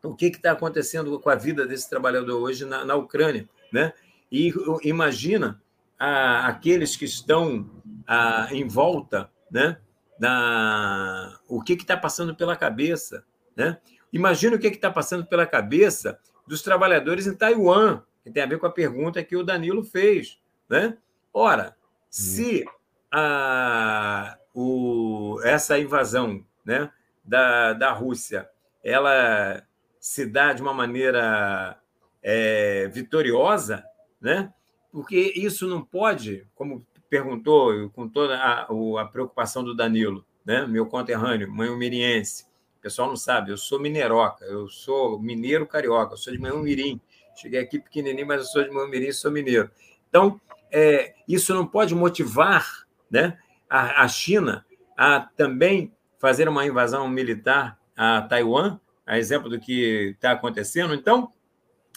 O que está acontecendo com a vida desse trabalhador hoje na, na Ucrânia? Né? E imagina a, aqueles que estão a, em volta, né? Da, o que está passando pela cabeça, né? Imagina o que está passando pela cabeça dos trabalhadores em Taiwan, que tem a ver com a pergunta que o Danilo fez, né? Ora, se a, o, essa invasão, né, da, da Rússia, ela se dá de uma maneira é, vitoriosa, né? Porque isso não pode, como perguntou, com toda a, a preocupação do Danilo, né? meu conterrâneo, manhumiriense. O pessoal não sabe, eu sou mineroca, eu sou mineiro carioca, eu sou de Manhumirim. Cheguei aqui pequenininho, mas eu sou de Manhumirim e sou mineiro. Então, é, isso não pode motivar né, a, a China a também fazer uma invasão militar a Taiwan, a exemplo do que está acontecendo. Então,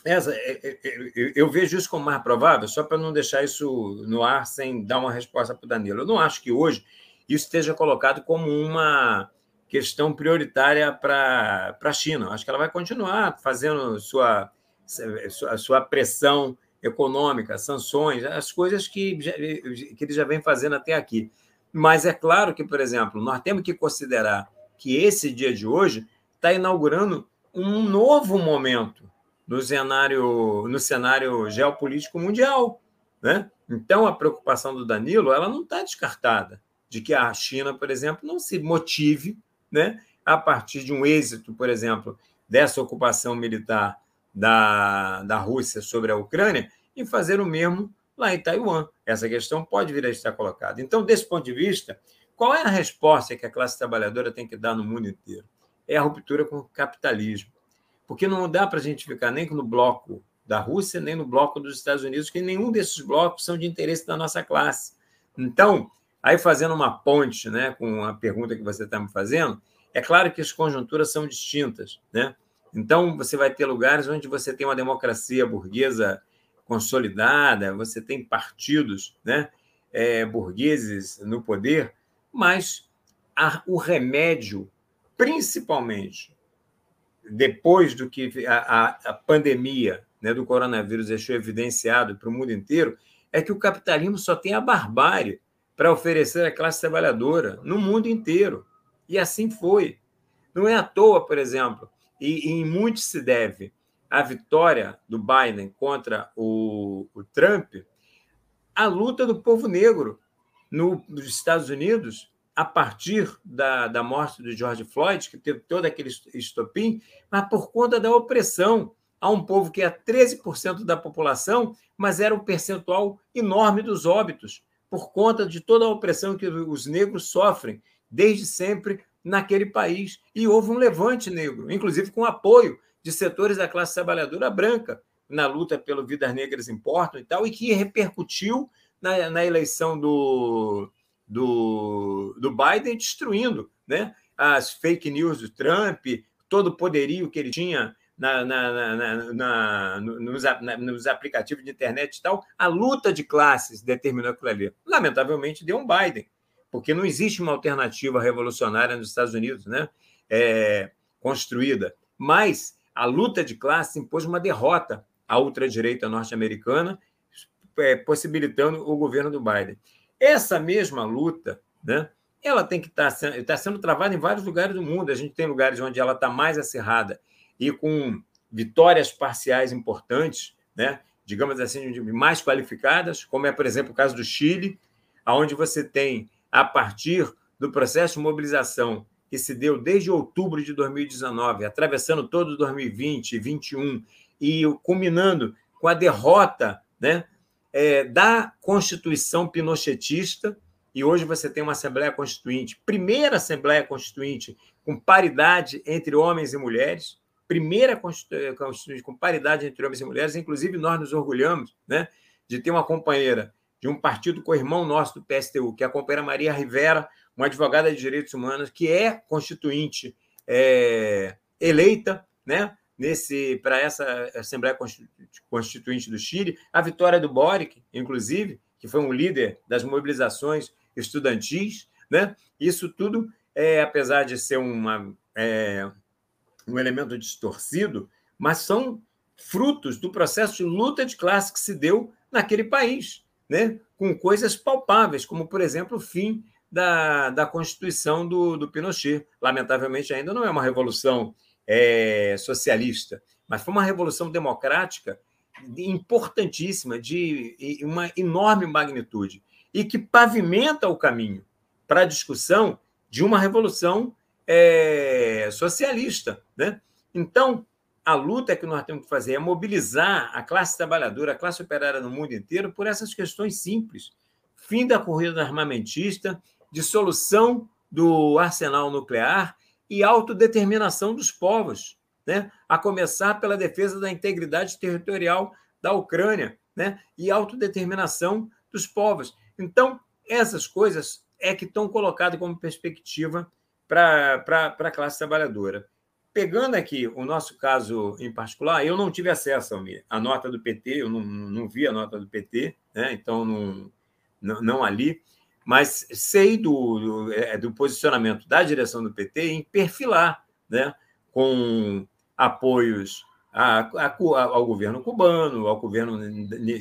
essa, é, é, é, eu vejo isso como mais provável, só para não deixar isso no ar sem dar uma resposta para o Danilo. Eu não acho que hoje isso esteja colocado como uma questão prioritária para a China. Acho que ela vai continuar fazendo sua, sua, sua pressão econômica, sanções, as coisas que, que ele já vem fazendo até aqui. Mas é claro que, por exemplo, nós temos que considerar que esse dia de hoje está inaugurando um novo momento no cenário, no cenário geopolítico mundial. Né? Então, a preocupação do Danilo ela não está descartada de que a China, por exemplo, não se motive né, a partir de um êxito, por exemplo, dessa ocupação militar da, da Rússia sobre a Ucrânia e fazer o mesmo lá em Taiwan. Essa questão pode vir a estar colocada. Então, desse ponto de vista, qual é a resposta que a classe trabalhadora tem que dar no mundo inteiro? É a ruptura com o capitalismo porque não dá para a gente ficar nem no bloco da Rússia, nem no bloco dos Estados Unidos, que nenhum desses blocos são de interesse da nossa classe. Então, aí fazendo uma ponte né, com a pergunta que você está me fazendo, é claro que as conjunturas são distintas. Né? Então, você vai ter lugares onde você tem uma democracia burguesa consolidada, você tem partidos né, é, burgueses no poder, mas a, o remédio, principalmente depois do que a, a, pandemia né, do coronavírus deixou evidenciado para o mundo inteiro, é que o capitalismo só tem a barbárie para oferecer à classe trabalhadora no mundo inteiro. E assim foi. Não é à toa, por exemplo, e, e em muito se deve à vitória do Biden contra o, o Trump, a luta do povo negro no, nos Estados Unidos a partir da, da morte do George Floyd, que teve todo aquele estopim, mas por conta da opressão a um povo que é 13% da população, mas era um percentual enorme dos óbitos, por conta de toda a opressão que os negros sofrem desde sempre naquele país. E houve um levante negro, inclusive com apoio de setores da classe trabalhadora branca na luta pelo Vidas Negras Importam e tal, e que repercutiu na, na eleição do, do, do Biden, destruindo né, as fake news do Trump, todo o poderio que ele tinha na, na, na, na nos, nos, aplicativos de internet e tal, a luta de classes determinou aquilo ali. Lamentavelmente, deu um Biden, porque não existe uma alternativa revolucionária nos Estados Unidos né, é, construída. Mas a luta de classes impôs uma derrota à ultradireita norte-americana, é, possibilitando o governo do Biden. Essa mesma luta, né, ela tem que estar tá, tá sendo travada em vários lugares do mundo. A gente tem lugares onde ela está mais acirrada e com vitórias parciais importantes, né? digamos assim, mais qualificadas, como é, por exemplo, o caso do Chile, onde você tem, a partir do processo de mobilização que se deu desde outubro de 2019, atravessando todo 2020 e 2021, e culminando com a derrota né, é, da Constituição pinochetista, e hoje você tem uma Assembleia Constituinte, primeira Assembleia Constituinte com paridade entre homens e mulheres, primeira Constituinte com paridade entre homens e mulheres, inclusive nós nos orgulhamos né, de ter uma companheira de um partido co-irmão nosso do PSTU, que é a companheira Maria Rivera, uma advogada de direitos humanos, que é constituinte é, eleita né, nesse para essa Assembleia Constituinte do Chile, a vitória do Boric, inclusive, que foi um líder das mobilizações estudantis, né? Isso tudo, é, apesar de ser uma, é, um elemento distorcido, mas são frutos do processo de luta de classe que se deu naquele país, né? com coisas palpáveis, como, por exemplo, o fim da, da Constituição do, do Pinochet. Lamentavelmente, ainda não é uma revolução é, socialista, mas foi uma revolução democrática importantíssima, de uma enorme magnitude, e que pavimenta o caminho para a discussão de uma revolução é, socialista. Né? Então, a luta que nós temos que fazer é mobilizar a classe trabalhadora, a classe operária no mundo inteiro por essas questões simples. Fim da corrida armamentista, dissolução do arsenal nuclear e autodeterminação dos povos, né? a começar pela defesa da integridade territorial da Ucrânia né? e autodeterminação dos povos. Então, essas coisas é que estão colocadas como perspectiva para a classe trabalhadora. Pegando aqui o nosso caso em particular, eu não tive acesso à nota do PT, eu não, não vi a nota do PT, né? então não, não, não ali, mas sei do, do, é, do, posicionamento da direção do PT em perfilar né? com apoios a, a, ao governo cubano, ao governo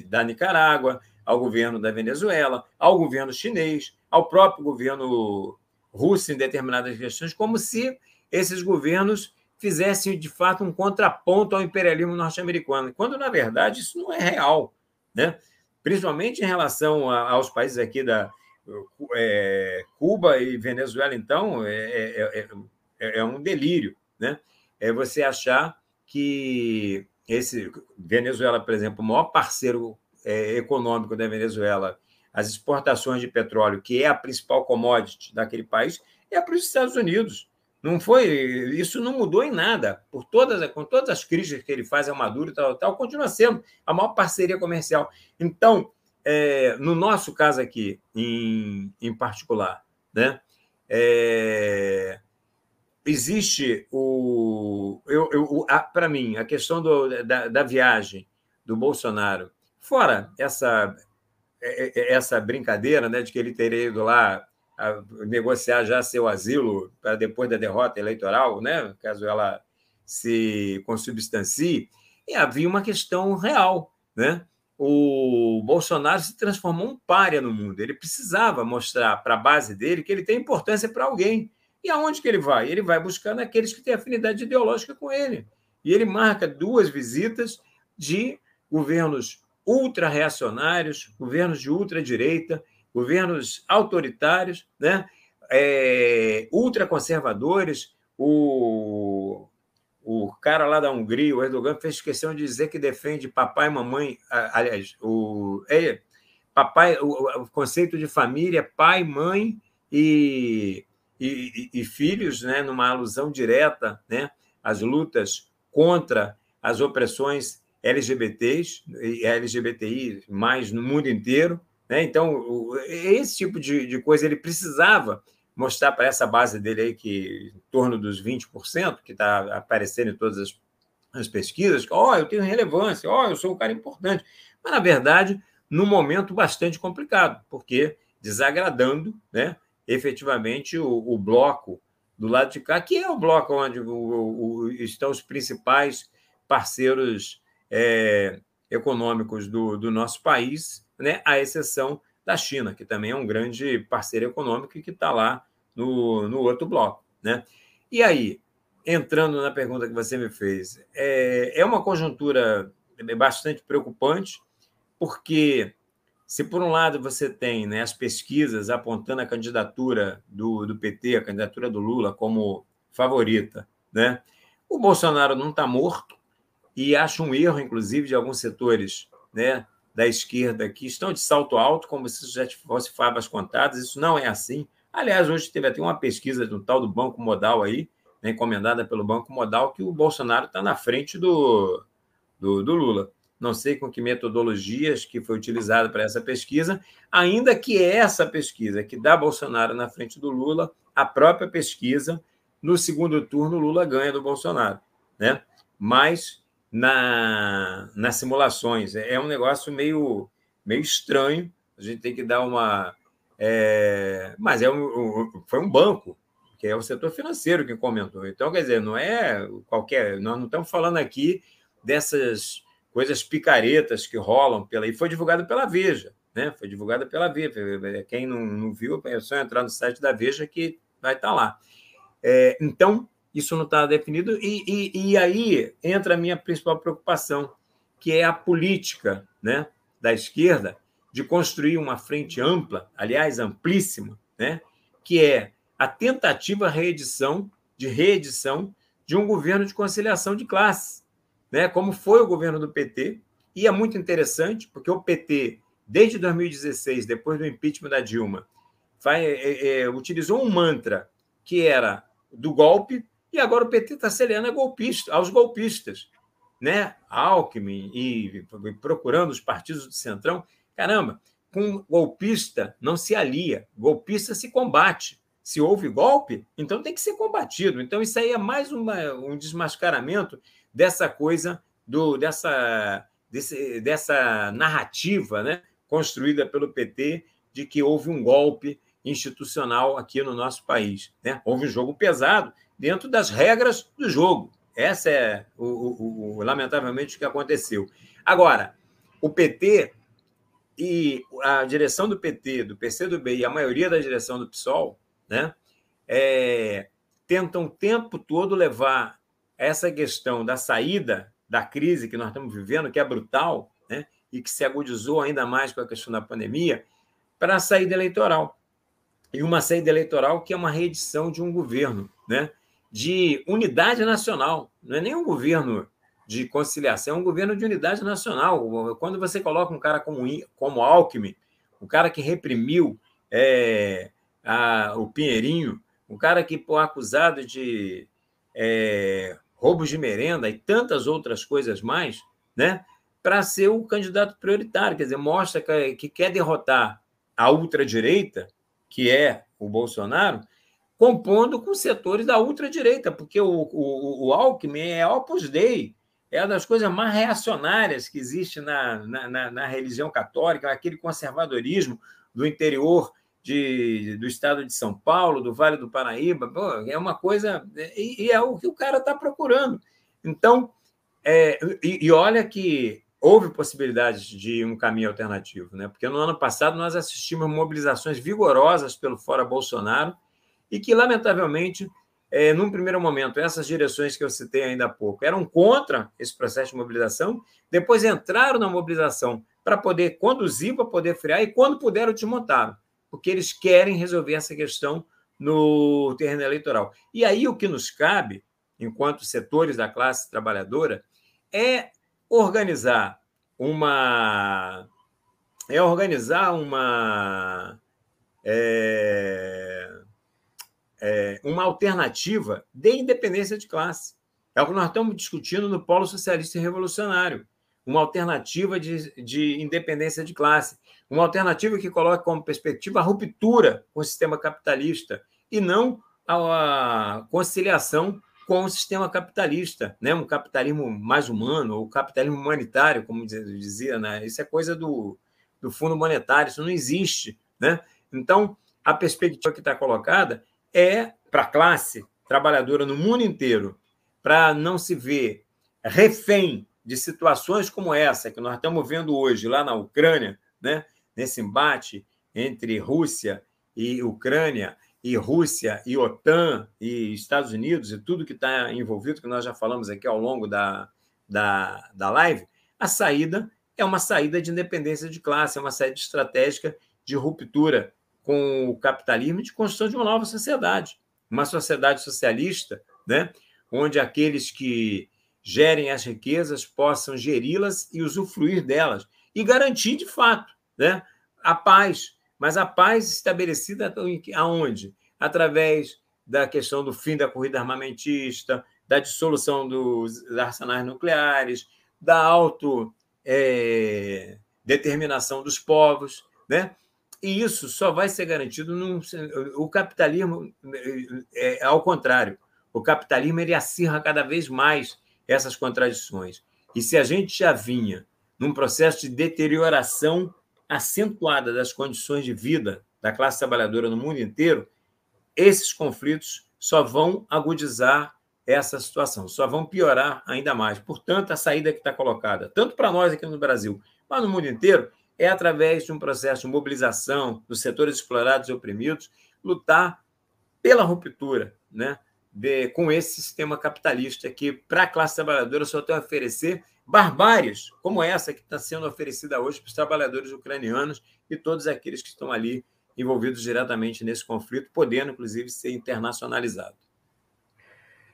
da Nicarágua, ao governo da Venezuela, ao governo chinês, ao próprio governo Rússia em determinadas questões, como se esses governos fizessem de fato um contraponto ao imperialismo norte-americano, quando na verdade isso não é real, né? Principalmente em relação a, aos países aqui da é, Cuba e Venezuela, então é, é, é, é um delírio, né? É você achar que esse Venezuela, por exemplo, o maior parceiro é, econômico da Venezuela as exportações de petróleo, que é a principal commodity daquele país, é para os Estados Unidos. Não foi, isso não mudou em nada. Por todas, com todas as críticas que ele faz ao Maduro e tal, tal, continua sendo a maior parceria comercial. Então, é, no nosso caso aqui, em, em particular, né, é, existe o. Eu, eu, Para mim, a questão do, da, da viagem do Bolsonaro, fora essa é, é, é essa brincadeira né, de que ele teria ido lá negociar já seu asilo para depois da derrota eleitoral, né, caso ela se consubstancie, havia uma questão real. Né? O Bolsonaro se transformou um párea no mundo. Ele precisava mostrar para a base dele que ele tem importância para alguém. E aonde que ele vai? Ele vai buscando aqueles que têm afinidade ideológica com ele. E ele marca duas visitas de governos ultra-reacionários, governos de ultradireita, governos autoritários, né? é, ultraconservadores, o, o cara lá da Hungria, o Erdogan, fez questão de dizer que defende papai e mamãe, aliás, o, é, papai, o, o, conceito de família, pai, mãe e, e, e, filhos, né, numa alusão direta né, às lutas contra as opressões LGBTs e LGBTI mais no mundo inteiro. Né? Então, esse tipo de, de coisa ele precisava mostrar para essa base dele aí, que em torno dos 20%, que está aparecendo em todas as, as pesquisas, ó, oh, eu tenho relevância, ó, oh, eu sou um cara importante. Mas, na verdade, num momento bastante complicado, porque desagradando, né, efetivamente, o, o bloco do lado de cá, que é o bloco onde o, o, estão os principais parceiros é, econômicos do, do nosso país, né, à exceção da China, que também é um grande parceiro econômico e que está lá no, no outro bloco. Né? E aí, entrando na pergunta que você me fez, é, é uma conjuntura bastante preocupante, porque se por um lado você tem né, as pesquisas apontando a candidatura do, do PT, a candidatura do Lula como favorita, né? o Bolsonaro não está morto e acho um erro, inclusive, de alguns setores né, da esquerda que estão de salto alto, como se já fosse favas contadas. Isso não é assim. Aliás, hoje teve até uma pesquisa do tal do Banco Modal aí, né, encomendada pelo Banco Modal, que o Bolsonaro está na frente do, do, do, Lula. Não sei com que metodologias que foi utilizada para essa pesquisa, ainda que essa pesquisa que dá Bolsonaro na frente do Lula, a própria pesquisa, no segundo turno, Lula ganha do Bolsonaro. Né? Mas na, nas simulações. É um negócio meio, meio estranho. A gente tem que dar uma. É, mas é um, foi um banco, que é o setor financeiro que comentou. Então, quer dizer, não é qualquer. Nós não estamos falando aqui dessas coisas picaretas que rolam pela. E foi divulgado pela Veja, né? Foi divulgada pela Veja. Quem não, não viu, é só entrar no site da Veja que vai estar lá. É, então, isso não está definido, e, e, e, aí entra a minha principal preocupação, que é a política né, da esquerda de construir uma frente ampla, aliás, amplíssima, né, que é a tentativa reedição, de reedição de um governo de conciliação de classes, né, como foi o governo do PT, e é muito interessante, porque o PT, desde 2016, depois do impeachment da Dilma, vai, é, é, utilizou um mantra que era do golpe, e agora o PT está celebrando golpista, aos golpistas, né? Alckmin e procurando os partidos do Centrão. Caramba, com golpista não se alia, golpista se combate. Se houve golpe, então tem que ser combatido. Então, isso aí é mais uma, um desmascaramento dessa coisa, do, dessa, desse, dessa narrativa né, construída pelo PT de que houve um golpe institucional aqui no nosso país. Né? Houve um jogo pesado dentro das regras do jogo. Essa é, o, o, o, lamentavelmente, o que aconteceu. Agora, o PT e a direção do PT, do PCdoB e a maioria da direção do PSOL, né, é, tentam o tempo todo levar essa questão da saída da crise que nós estamos vivendo, que é brutal, né, e que se agudizou ainda mais com a questão da pandemia, para a saída eleitoral. E uma saída eleitoral que é uma reedição de um governo, né? de unidade nacional. Não é nem um governo de conciliação, é um governo de unidade nacional. Quando você coloca um cara como, como Alckmin, o cara que reprimiu é, a, o Pinheirinho, um cara que foi acusado de é, roubos de merenda e tantas outras coisas mais, né? para ser o candidato prioritário. Quer dizer, mostra que, que quer derrotar a ultradireita, que é o Bolsonaro, compondo com setores da ultradireita, porque o, o, o Alckmin é Opus Dei, é uma das coisas mais reacionárias que existe na, na, na, na religião católica, aquele conservadorismo do interior de, do estado de São Paulo, do Vale do Paraíba, pô, é uma coisa. E, e, é o que o cara está procurando. Então, é, e, e, olha que houve possibilidades de um caminho alternativo, né? porque no ano passado nós assistimos mobilizações vigorosas pelo Fora Bolsonaro e que, lamentavelmente, é, num primeiro momento, essas direções que eu citei ainda há pouco eram contra esse processo de mobilização, depois entraram na mobilização para poder conduzir, para poder frear, e quando puderam, desmontaram, porque eles querem resolver essa questão no terreno eleitoral. E aí o que nos cabe, enquanto setores da classe trabalhadora, é organizar uma é organizar uma é, é, uma alternativa de independência de classe. É o que nós estamos discutindo no Polo Socialista Revolucionário. Uma alternativa de, de independência de classe. Uma alternativa que coloque como perspectiva a ruptura com o sistema capitalista e não a conciliação com o sistema capitalista, né? um capitalismo mais humano, ou capitalismo humanitário, como dizia, né? isso é coisa do, do Fundo Monetário, isso não existe. Né? Então, a perspectiva que está colocada é para a classe trabalhadora no mundo inteiro, para não se ver refém de situações como essa que nós estamos vendo hoje lá na Ucrânia, né? nesse embate entre Rússia e Ucrânia, e Rússia, e OTAN, e Estados Unidos, e tudo que está envolvido, que nós já falamos aqui ao longo da, da, da live, a saída é uma saída de independência de classe, é uma saída estratégica de ruptura com o capitalismo de construção de uma nova sociedade. Uma sociedade socialista, né? onde aqueles que gerem as riquezas possam geri-las e usufruir delas, e garantir, de fato, né? a paz, mas a paz estabelecida aonde? Através da questão do fim da corrida armamentista, da dissolução dos arsenais nucleares, da autodeterminação é, dos povos, né? E isso só vai ser garantido num. O capitalismo é, é ao contrário. O capitalismo ele acirra cada vez mais essas contradições. E se a gente já vinha num processo de deterioração acentuada das condições de vida da classe trabalhadora no mundo inteiro, esses conflitos só vão agudizar essa situação, só vão piorar ainda mais. Portanto, a saída que está colocada, tanto para nós aqui no Brasil, mas no mundo inteiro, é através de um processo de mobilização dos setores explorados e oprimidos, lutar pela ruptura né, de, com esse sistema capitalista que, para a classe trabalhadora, só tem a oferecer barbáries como essa que está sendo oferecida hoje para os trabalhadores ucranianos e todos aqueles que estão ali envolvidos diretamente nesse conflito, podendo, inclusive, ser internacionalizado.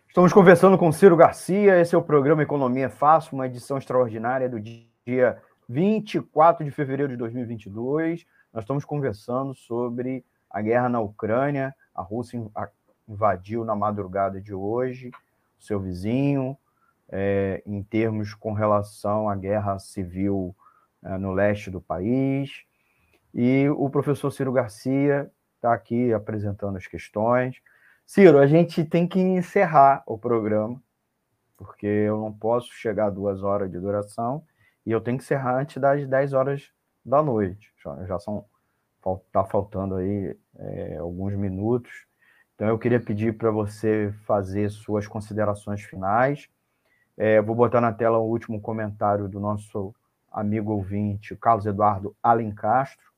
Estamos conversando com Ciro Garcia, esse é o programa Economia Fácil, uma edição extraordinária do dia 24 de fevereiro de 2022. Nós estamos conversando sobre a guerra na Ucrânia. A Rússia invadiu na madrugada de hoje seu vizinho, é, em termos com relação à guerra civil é, no leste do país. E o professor Ciro Garcia está aqui apresentando as questões. Ciro, a gente tem que encerrar o programa, porque eu não posso chegar a duas horas de duração e eu tenho que encerrar antes das 10 horas da noite. Já, já são está faltando aí é, alguns minutos. Então eu queria pedir para você fazer suas considerações finais é, vou botar na tela o último comentário do nosso amigo ouvinte, Carlos Eduardo Alencastro.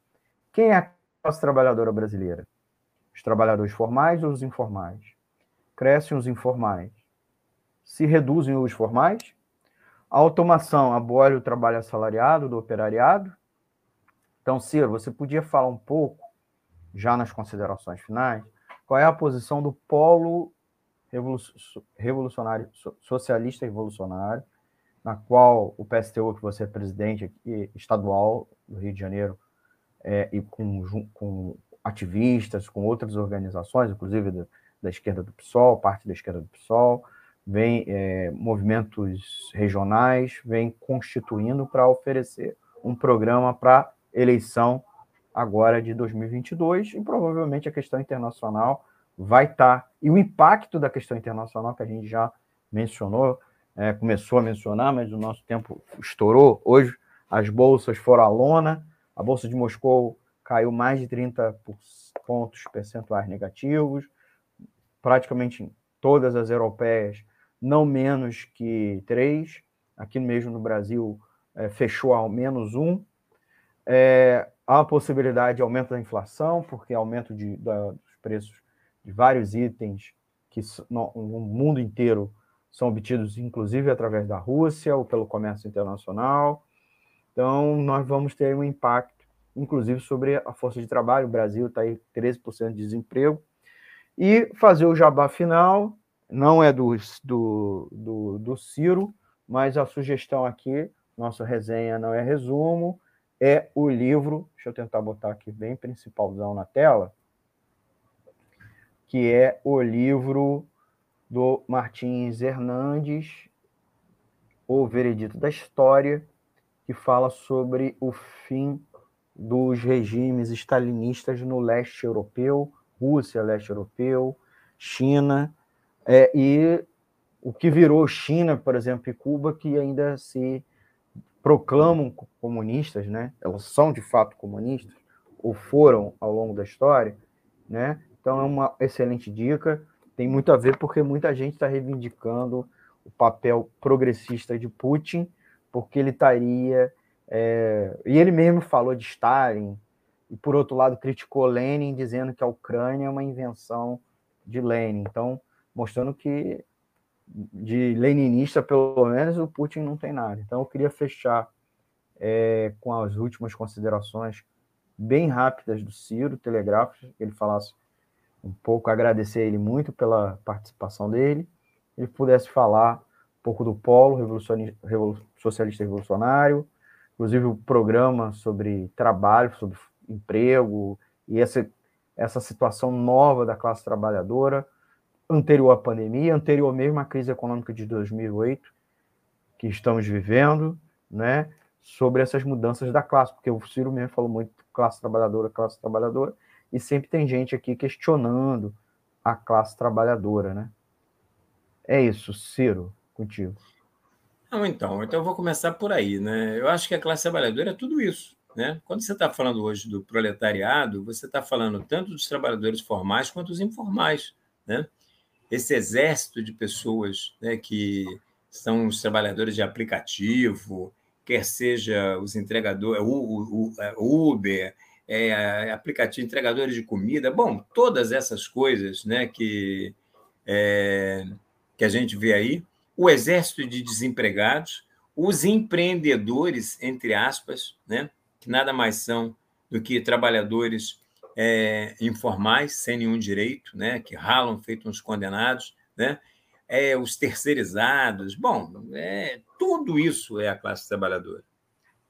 Quem é a classe trabalhadora brasileira? Os trabalhadores formais ou os informais? Crescem os informais. Se reduzem os formais? A automação abole o trabalho assalariado do operariado? Então, Ciro, você podia falar um pouco, já nas considerações finais, qual é a posição do polo revolucionário, socialista revolucionário, na qual o PSTU, que você é presidente aqui, estadual do Rio de Janeiro, é, e com, com ativistas, com outras organizações, inclusive da, da, esquerda do PSOL, parte da esquerda do PSOL, vem é, movimentos regionais, vem constituindo para oferecer um programa para eleição agora de 2022 e provavelmente a questão internacional vai estar. Tá, e o impacto da questão internacional, que a gente já mencionou, é, começou a mencionar, mas o nosso tempo estourou. Hoje, as bolsas foram à lona, a Bolsa de Moscou caiu mais de 30 pontos percentuais negativos, praticamente todas as europeias, não menos que três. Aqui mesmo no Brasil, é, fechou ao menos um. É, há a possibilidade de aumento da inflação, porque aumento de, da, dos preços de vários itens que no, no mundo inteiro são obtidos, inclusive através da Rússia ou pelo comércio internacional. Então, nós vamos ter um impacto, inclusive, sobre a força de trabalho. O Brasil está aí 13% de desemprego. E fazer o jabá final, não é do, do, do, do Ciro, mas a sugestão aqui, nossa resenha não é resumo, é o livro, deixa eu tentar botar aqui bem principalzão na tela, que é o livro do Martins Hernandes, O Veredito da História, que fala sobre o fim dos regimes stalinistas no leste europeu, Rússia, leste europeu, China, é, e o que virou China, por exemplo, e Cuba, que ainda se proclamam comunistas, né? Elas são de fato comunistas ou foram ao longo da história, né? Então é uma excelente dica. Tem muito a ver porque muita gente está reivindicando o papel progressista de Putin, porque ele estaria é... e ele mesmo falou de Stalin e por outro lado criticou Lenin dizendo que a Ucrânia é uma invenção de Lenin. Então mostrando que de leninista, pelo menos, o Putin não tem nada. Então, eu queria fechar é, com as últimas considerações bem rápidas do Ciro, telegráficos, que ele falasse um pouco, agradecer ele muito pela participação dele, ele pudesse falar um pouco do Polo Revolu Socialista Revolucionário, inclusive o programa sobre trabalho, sobre emprego e essa, essa situação nova da classe trabalhadora, anterior à pandemia, anterior mesmo à crise econômica de 2008 que estamos vivendo, né? Sobre essas mudanças da classe, porque o Ciro mesmo falou muito classe trabalhadora, classe trabalhadora, e sempre tem gente aqui questionando a classe trabalhadora, né? É isso, Ciro, contigo. Não, então, então eu vou começar por aí, né? Eu acho que a classe trabalhadora é tudo isso, né? Quando você está falando hoje do proletariado, você está falando tanto dos trabalhadores formais quanto dos informais, né? Esse exército de pessoas né, que são os trabalhadores de aplicativo, quer seja os entregadores, o, é, Uber, é, aplicativo, entregadores de comida, bom, todas essas coisas né, que, é, que a gente vê aí, o exército de desempregados, os empreendedores, entre aspas, né, que nada mais são do que trabalhadores é, informais, sem nenhum direito, né, que ralam feito uns condenados, né, é, os terceirizados. Bom, é, tudo isso é a classe trabalhadora.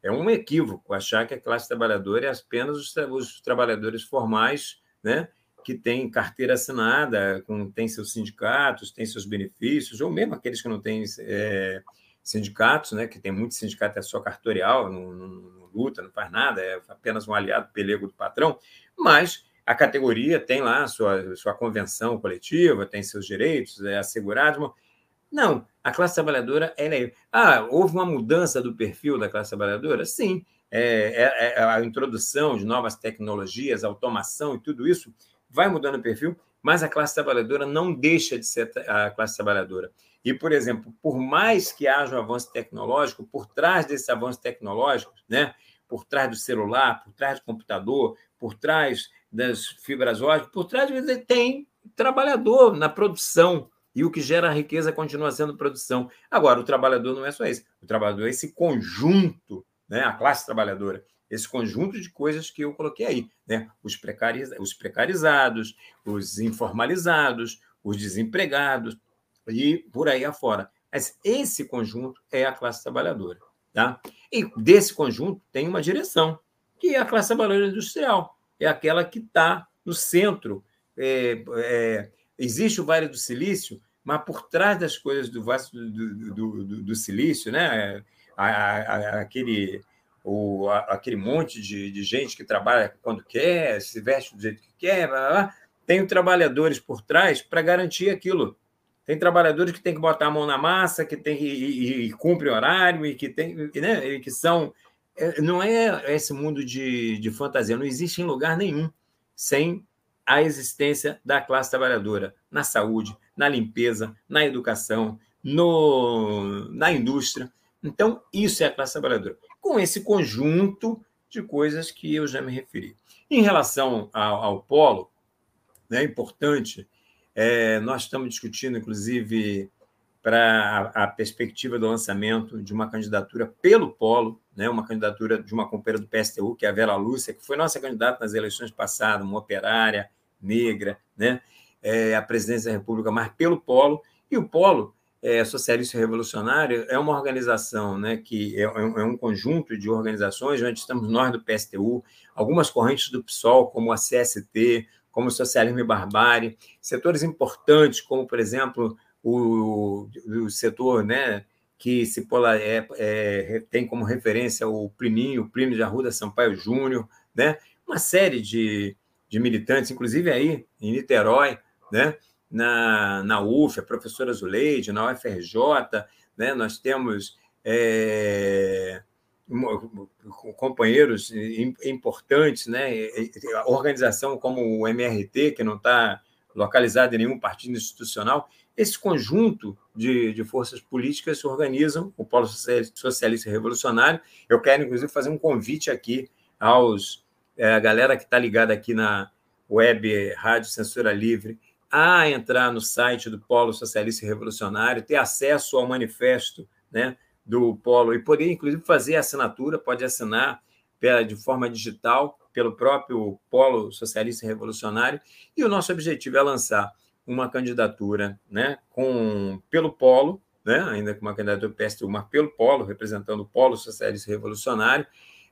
É um equívoco achar que a classe trabalhadora é apenas os, os trabalhadores formais, né, que têm carteira assinada, com, têm seus sindicatos, têm seus benefícios, ou mesmo aqueles que não têm é, sindicatos, né, que tem muito sindicato é só cartorial, não, não, luta, não faz nada, é apenas um aliado pelego do patrão, mas a categoria tem lá sua, sua convenção coletiva, tem seus direitos é assegurados. Não, a classe trabalhadora é. Ah, houve uma mudança do perfil da classe trabalhadora? Sim. É, é, é, a introdução de novas tecnologias, automação e tudo isso vai mudando o perfil, mas a classe trabalhadora não deixa de ser a classe trabalhadora. E, por exemplo, por mais que haja um avanço tecnológico, por trás desse avanço tecnológico, né, por trás do celular, por trás do computador, por trás das fibras óticas, por trás tem trabalhador na produção. E o que gera riqueza continua sendo produção. Agora, o trabalhador não é só esse. O trabalhador é esse conjunto, né, a classe trabalhadora, esse conjunto de coisas que eu coloquei aí. Né? Os, precariz... os precarizados, os informalizados, os desempregados, e por aí afora. Mas esse conjunto é a classe trabalhadora. Tá? E desse conjunto tem uma direção, que é a classe trabalhadora industrial. É aquela que está no centro. É, é, existe o Vale do Silício, mas por trás das coisas do, do, do, do, do Silício, né? A, a, a, aquele, o, aquele monte de, de, gente que trabalha quando quer, se veste do jeito que quer, blá, blá, blá. tem trabalhadores por trás para garantir aquilo. Tem trabalhadores que têm que botar a mão na massa, que tem e, e, e cumpre horário e que tem, né, e que são é, não é esse mundo de, de fantasia, não existe em lugar nenhum sem a existência da classe trabalhadora na saúde, na limpeza, na educação, no, na indústria. Então, isso é a classe trabalhadora. Com esse conjunto de coisas que eu já me referi. Em relação ao, ao polo, né, é importante é, nós estamos discutindo, inclusive, para a, a, perspectiva do lançamento de uma candidatura pelo Polo, né, uma candidatura de uma companheira do PSTU, que é a Vera Lúcia, que foi nossa candidata nas eleições passadas, uma operária negra, né, é, a presidência da República, mas pelo Polo. E o Polo é, Socialista Revolucionário é uma organização né, que é, é, é, um conjunto de organizações, onde estamos nós do PSTU, algumas correntes do PSOL, como a CST, como o Socialismo e Barbárie, setores importantes, como, por exemplo, o, o setor né, que se pola, é, é, tem como referência o Plininho, o Plínio de Arruda Sampaio Júnior, né, uma série de, de militantes, inclusive aí em Niterói, né, na, na UF, a professora Zuleide, na UFRJ, né, nós temos é, companheiros importantes, né, organização como o MRT, que não está localizada em nenhum partido institucional, esse conjunto de, de, forças políticas se organizam, o Polo Socialista Revolucionário. Eu quero, inclusive, fazer um convite aqui aos é, a galera que está ligada aqui na web Rádio Censura Livre a entrar no site do Polo Socialista Revolucionário, ter acesso ao manifesto né, do Polo e poder, inclusive, fazer assinatura, pode assinar de forma digital pelo próprio Polo Socialista Revolucionário. E o nosso objetivo é lançar uma candidatura né, com, pelo Polo, né, ainda com uma candidatura PSTU, mas pelo Polo, representando o Polo Socialista Revolucionário,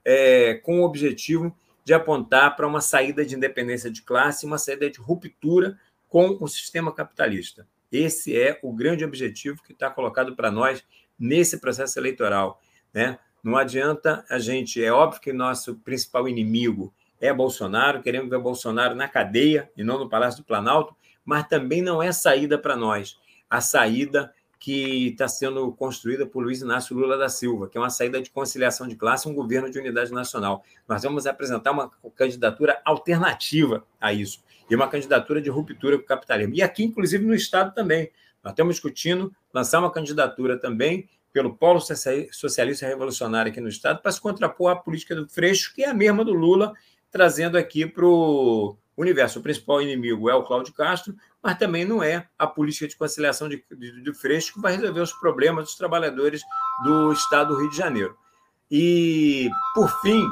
é, com o objetivo de apontar para uma saída de independência de classe, uma saída de ruptura com o sistema capitalista. Esse é o grande objetivo que está colocado para nós nesse processo eleitoral. Né? Não adianta a gente. É óbvio que nosso principal inimigo é Bolsonaro, queremos ver Bolsonaro na cadeia e não no Palácio do Planalto, mas também não é saída para nós. A saída que está sendo construída por Luiz Inácio Lula da Silva, que é uma saída de conciliação de classe, um governo de unidade nacional. Nós vamos apresentar uma candidatura alternativa a isso, e uma candidatura de ruptura com o capitalismo. E aqui, inclusive, no Estado também. Nós estamos discutindo lançar uma candidatura também pelo Polo Socialista Revolucionário aqui no Estado para se contrapor à política do Freixo, que é a mesma do Lula, trazendo aqui para o universo. O principal inimigo é o Cláudio Castro, mas também não é a política de conciliação de, de, de Freixo que vai resolver os problemas dos trabalhadores do Estado do Rio de Janeiro. E, por fim,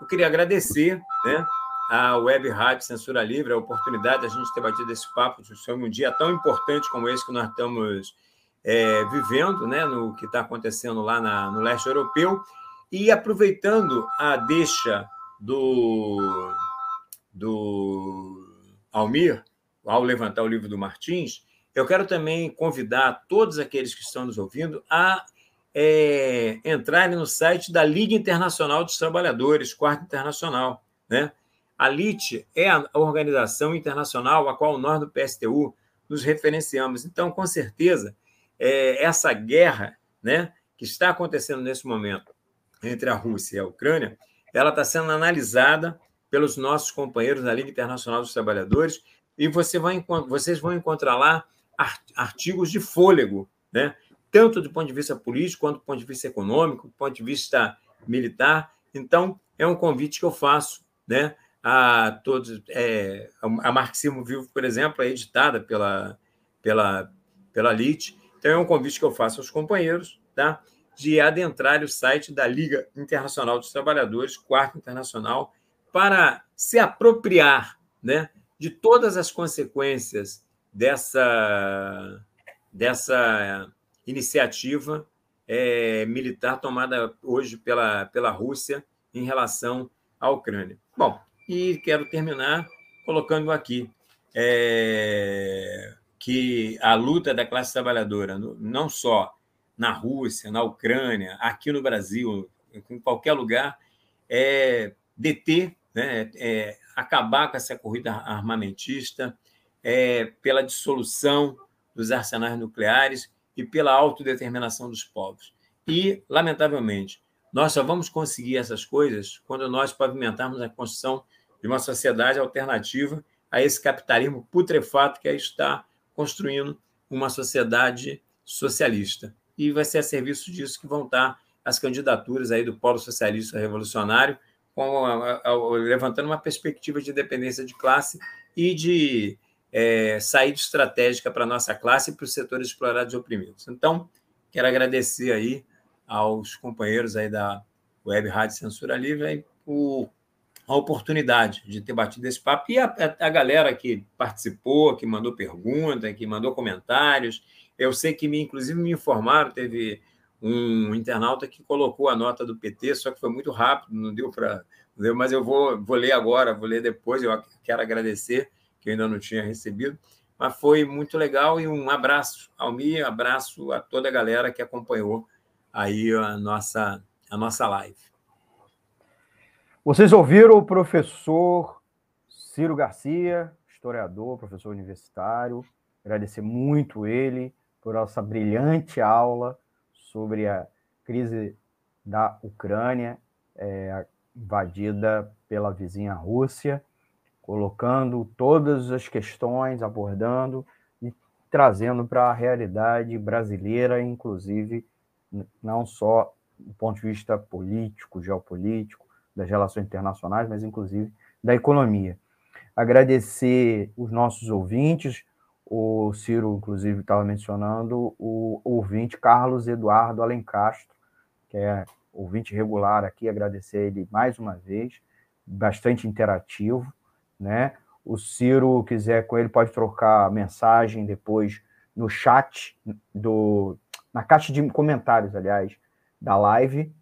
eu queria agradecer né, à Web Rádio Censura Livre a oportunidade de a gente ter batido esse papo sobre um dia tão importante como esse que nós estamos é, vivendo, né, no que está acontecendo lá na, no leste europeu, e aproveitando a deixa do do Almir, ao levantar o livro do Martins, eu quero também convidar todos aqueles que estão nos ouvindo a é, entrarem no site da Liga Internacional dos Trabalhadores, Quarto Internacional. Né? A LIT é a organização internacional a qual nós do PSTU nos referenciamos. Então, com certeza, é, essa guerra né, que está acontecendo nesse momento entre a Rússia e a Ucrânia, ela está sendo analisada pelos nossos companheiros da Liga Internacional dos Trabalhadores, e você vai, vocês vão encontrar lá artigos de fôlego, né? tanto do ponto de vista político, quanto do ponto de vista econômico, do ponto de vista militar. Então, é um convite que eu faço né, a todos. É, a Marxismo Vivo, por exemplo, é editada pela, pela, pela LIT. Então, é um convite que eu faço aos companheiros tá, de adentrar o site da Liga Internacional dos Trabalhadores, Quarto Internacional, para se apropriar né, de todas as consequências dessa, dessa iniciativa é, militar tomada hoje pela, pela Rússia em relação à Ucrânia. Bom, e quero terminar colocando aqui é, que a luta da classe trabalhadora, não só na Rússia, na Ucrânia, aqui no Brasil, em qualquer lugar, é deter né, é, acabar com essa corrida armamentista, é, pela dissolução dos arsenais nucleares e pela autodeterminação dos povos. E, lamentavelmente, nós só vamos conseguir essas coisas quando nós pavimentarmos a construção de uma sociedade alternativa a esse capitalismo putrefato que aí está construindo uma sociedade socialista. E vai ser a serviço disso que vão estar as candidaturas aí do Polo Socialista Revolucionário, com, levantando uma perspectiva de independência de classe e de é, saída estratégica para a nossa classe e para os setores explorados e oprimidos. Então, quero agradecer aí aos companheiros aí da Web Rádio Censura Livre por a oportunidade de ter batido esse papo e a, a, galera que participou, que mandou pergunta, que mandou comentários. Eu sei que, me, inclusive, me informaram, teve um internauta que colocou a nota do PT, só que foi muito rápido, não deu para. Mas eu vou, vou ler agora, vou ler depois. Eu quero agradecer, que eu ainda não tinha recebido. Mas foi muito legal e um abraço ao Mi, abraço a toda a galera que acompanhou aí a nossa, a nossa live. Vocês ouviram o professor Ciro Garcia, historiador, professor universitário. Agradecer muito ele por essa brilhante aula sobre a crise da Ucrânia, é, invadida pela vizinha Rússia, colocando todas as questões, abordando e trazendo para a realidade brasileira, inclusive não só do ponto de vista político, geopolítico, das relações internacionais, mas inclusive da economia. Agradecer os nossos ouvintes, o Ciro, inclusive, estava mencionando o ouvinte Carlos Eduardo Alencastro, que é ouvinte regular aqui, agradecer ele mais uma vez, bastante interativo, né? O Ciro quiser com ele pode trocar mensagem depois no chat do na caixa de comentários, aliás, da live,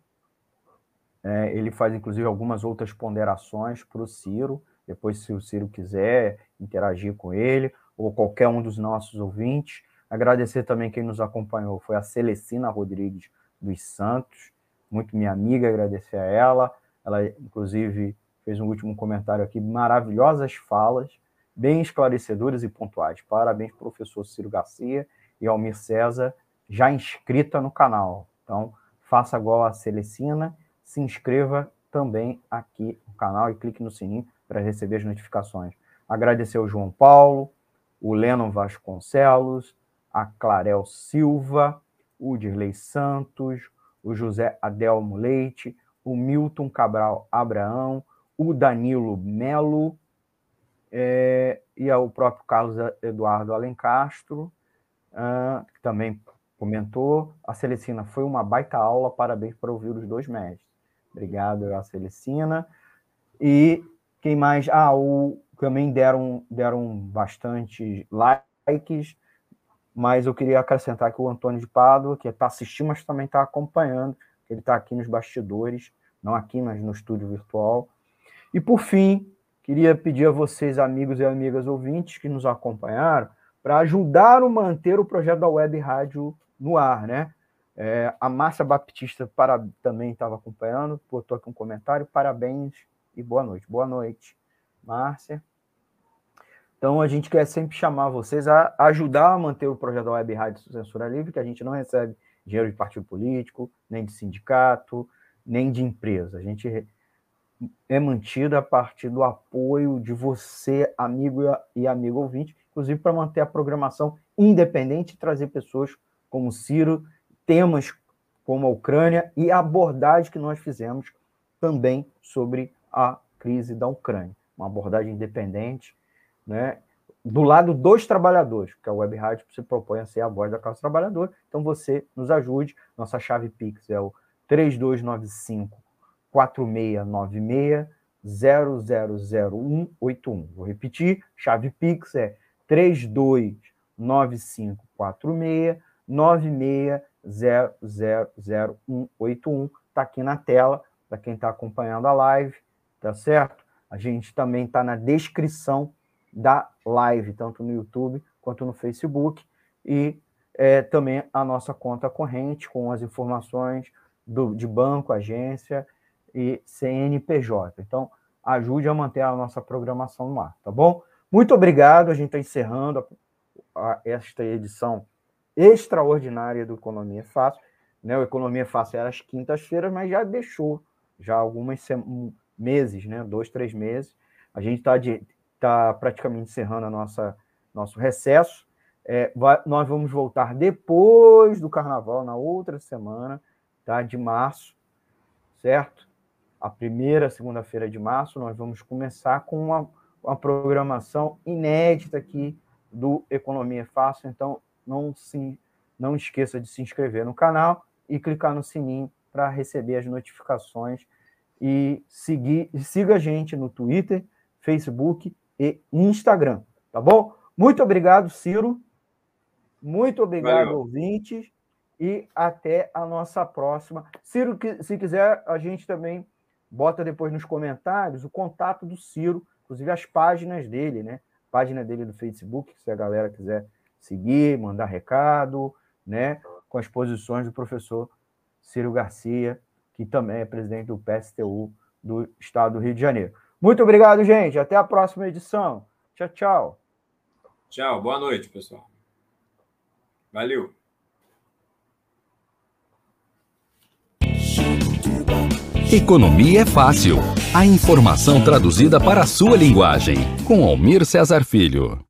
é, ele faz, inclusive, algumas outras ponderações para o Ciro. Depois, se o Ciro quiser interagir com ele, ou qualquer um dos nossos ouvintes. Agradecer também quem nos acompanhou. Foi a Celestina Rodrigues dos Santos, muito minha amiga, agradecer a ela. Ela, inclusive, fez um último comentário aqui, maravilhosas falas, bem esclarecedoras e pontuais. Parabéns, professor Ciro Garcia e Almir César, já inscrita no canal. Então, faça igual a Celestina se inscreva também aqui no canal e clique no sininho para receber as notificações. Agradecer ao João Paulo, o Lennon Vasconcelos, a Clarel Silva, o Dirley Santos, o José Adelmo Leite, o Milton Cabral Abraão, o Danilo Melo é, e o próprio Carlos Eduardo Alencastro, uh, que também comentou. A Celestina foi uma baita aula, parabéns para ouvir os dois mestres. Obrigado a Celicina. E quem mais? Ah, o, também deram, deram bastante likes, mas eu queria acrescentar que o Antônio de Pádua, que está assistindo, mas também está acompanhando, ele está aqui nos bastidores, não aqui, mas no estúdio virtual. E por fim, queria pedir a vocês, amigos e amigas ouvintes que nos acompanharam, para ajudar a manter o projeto da Web Rádio no ar, né? É, a Márcia Baptista para, também estava acompanhando, botou aqui um comentário. Parabéns e boa noite. Boa noite, Márcia. Então, a gente quer sempre chamar vocês a ajudar a manter o projeto da Web Rádio Censura Livre, que a gente não recebe dinheiro de partido político, nem de sindicato, nem de empresa. A gente é mantido a partir do apoio de você, amigo e amigo ouvinte, inclusive para manter a programação independente e trazer pessoas como Ciro temas como a Ucrânia e a abordagem que nós fizemos também sobre a crise da Ucrânia. Uma abordagem independente, né, do lado dos trabalhadores, porque a Web Rádio se propõe a ser a voz da classe trabalhadora. Então você nos ajude. Nossa chave Pix é o 3295 4696 000181. Vou repetir, chave Pix é 3295 46 96 000181. Está aqui na tela para quem está acompanhando a live, tá certo? A gente também está na descrição da live, tanto no YouTube quanto no Facebook, e é, também a nossa conta corrente com as informações do, de banco, agência e CNPJ. Então, ajude a manter a nossa programação no ar, tá bom? Muito obrigado, a gente está encerrando a, a, esta edição extraordinária do Economia Fácil. Né? O Economia Fácil era às quintas-feiras, mas já deixou já alguns meses, né? dois, três meses. A gente está tá praticamente encerrando a nossa nosso recesso. É, vai, nós vamos voltar depois do Carnaval, na outra semana, tá? de março, certo? A primeira segunda-feira de março, nós vamos começar com uma, uma programação inédita aqui do Economia Fácil. Então, não, se, não esqueça de se inscrever no canal e clicar no sininho para receber as notificações e seguir, siga a gente no Twitter, Facebook e Instagram, tá bom? Muito obrigado, Ciro. Muito obrigado, Valeu. ouvintes. E até a nossa próxima. Ciro, se quiser, a gente também bota depois nos comentários o contato do Ciro, inclusive as páginas dele, né? Página dele do Facebook, se a galera quiser seguir, mandar recado, né? Com as posições do professor Ciro Garcia, que também é presidente do PSTU do Estado do Rio de Janeiro. Muito obrigado, gente. Até a próxima edição. Tchau, tchau. Tchau. Boa noite, pessoal. Valeu. Economia é fácil. A informação traduzida para a sua linguagem. Com Almir Cesar Filho.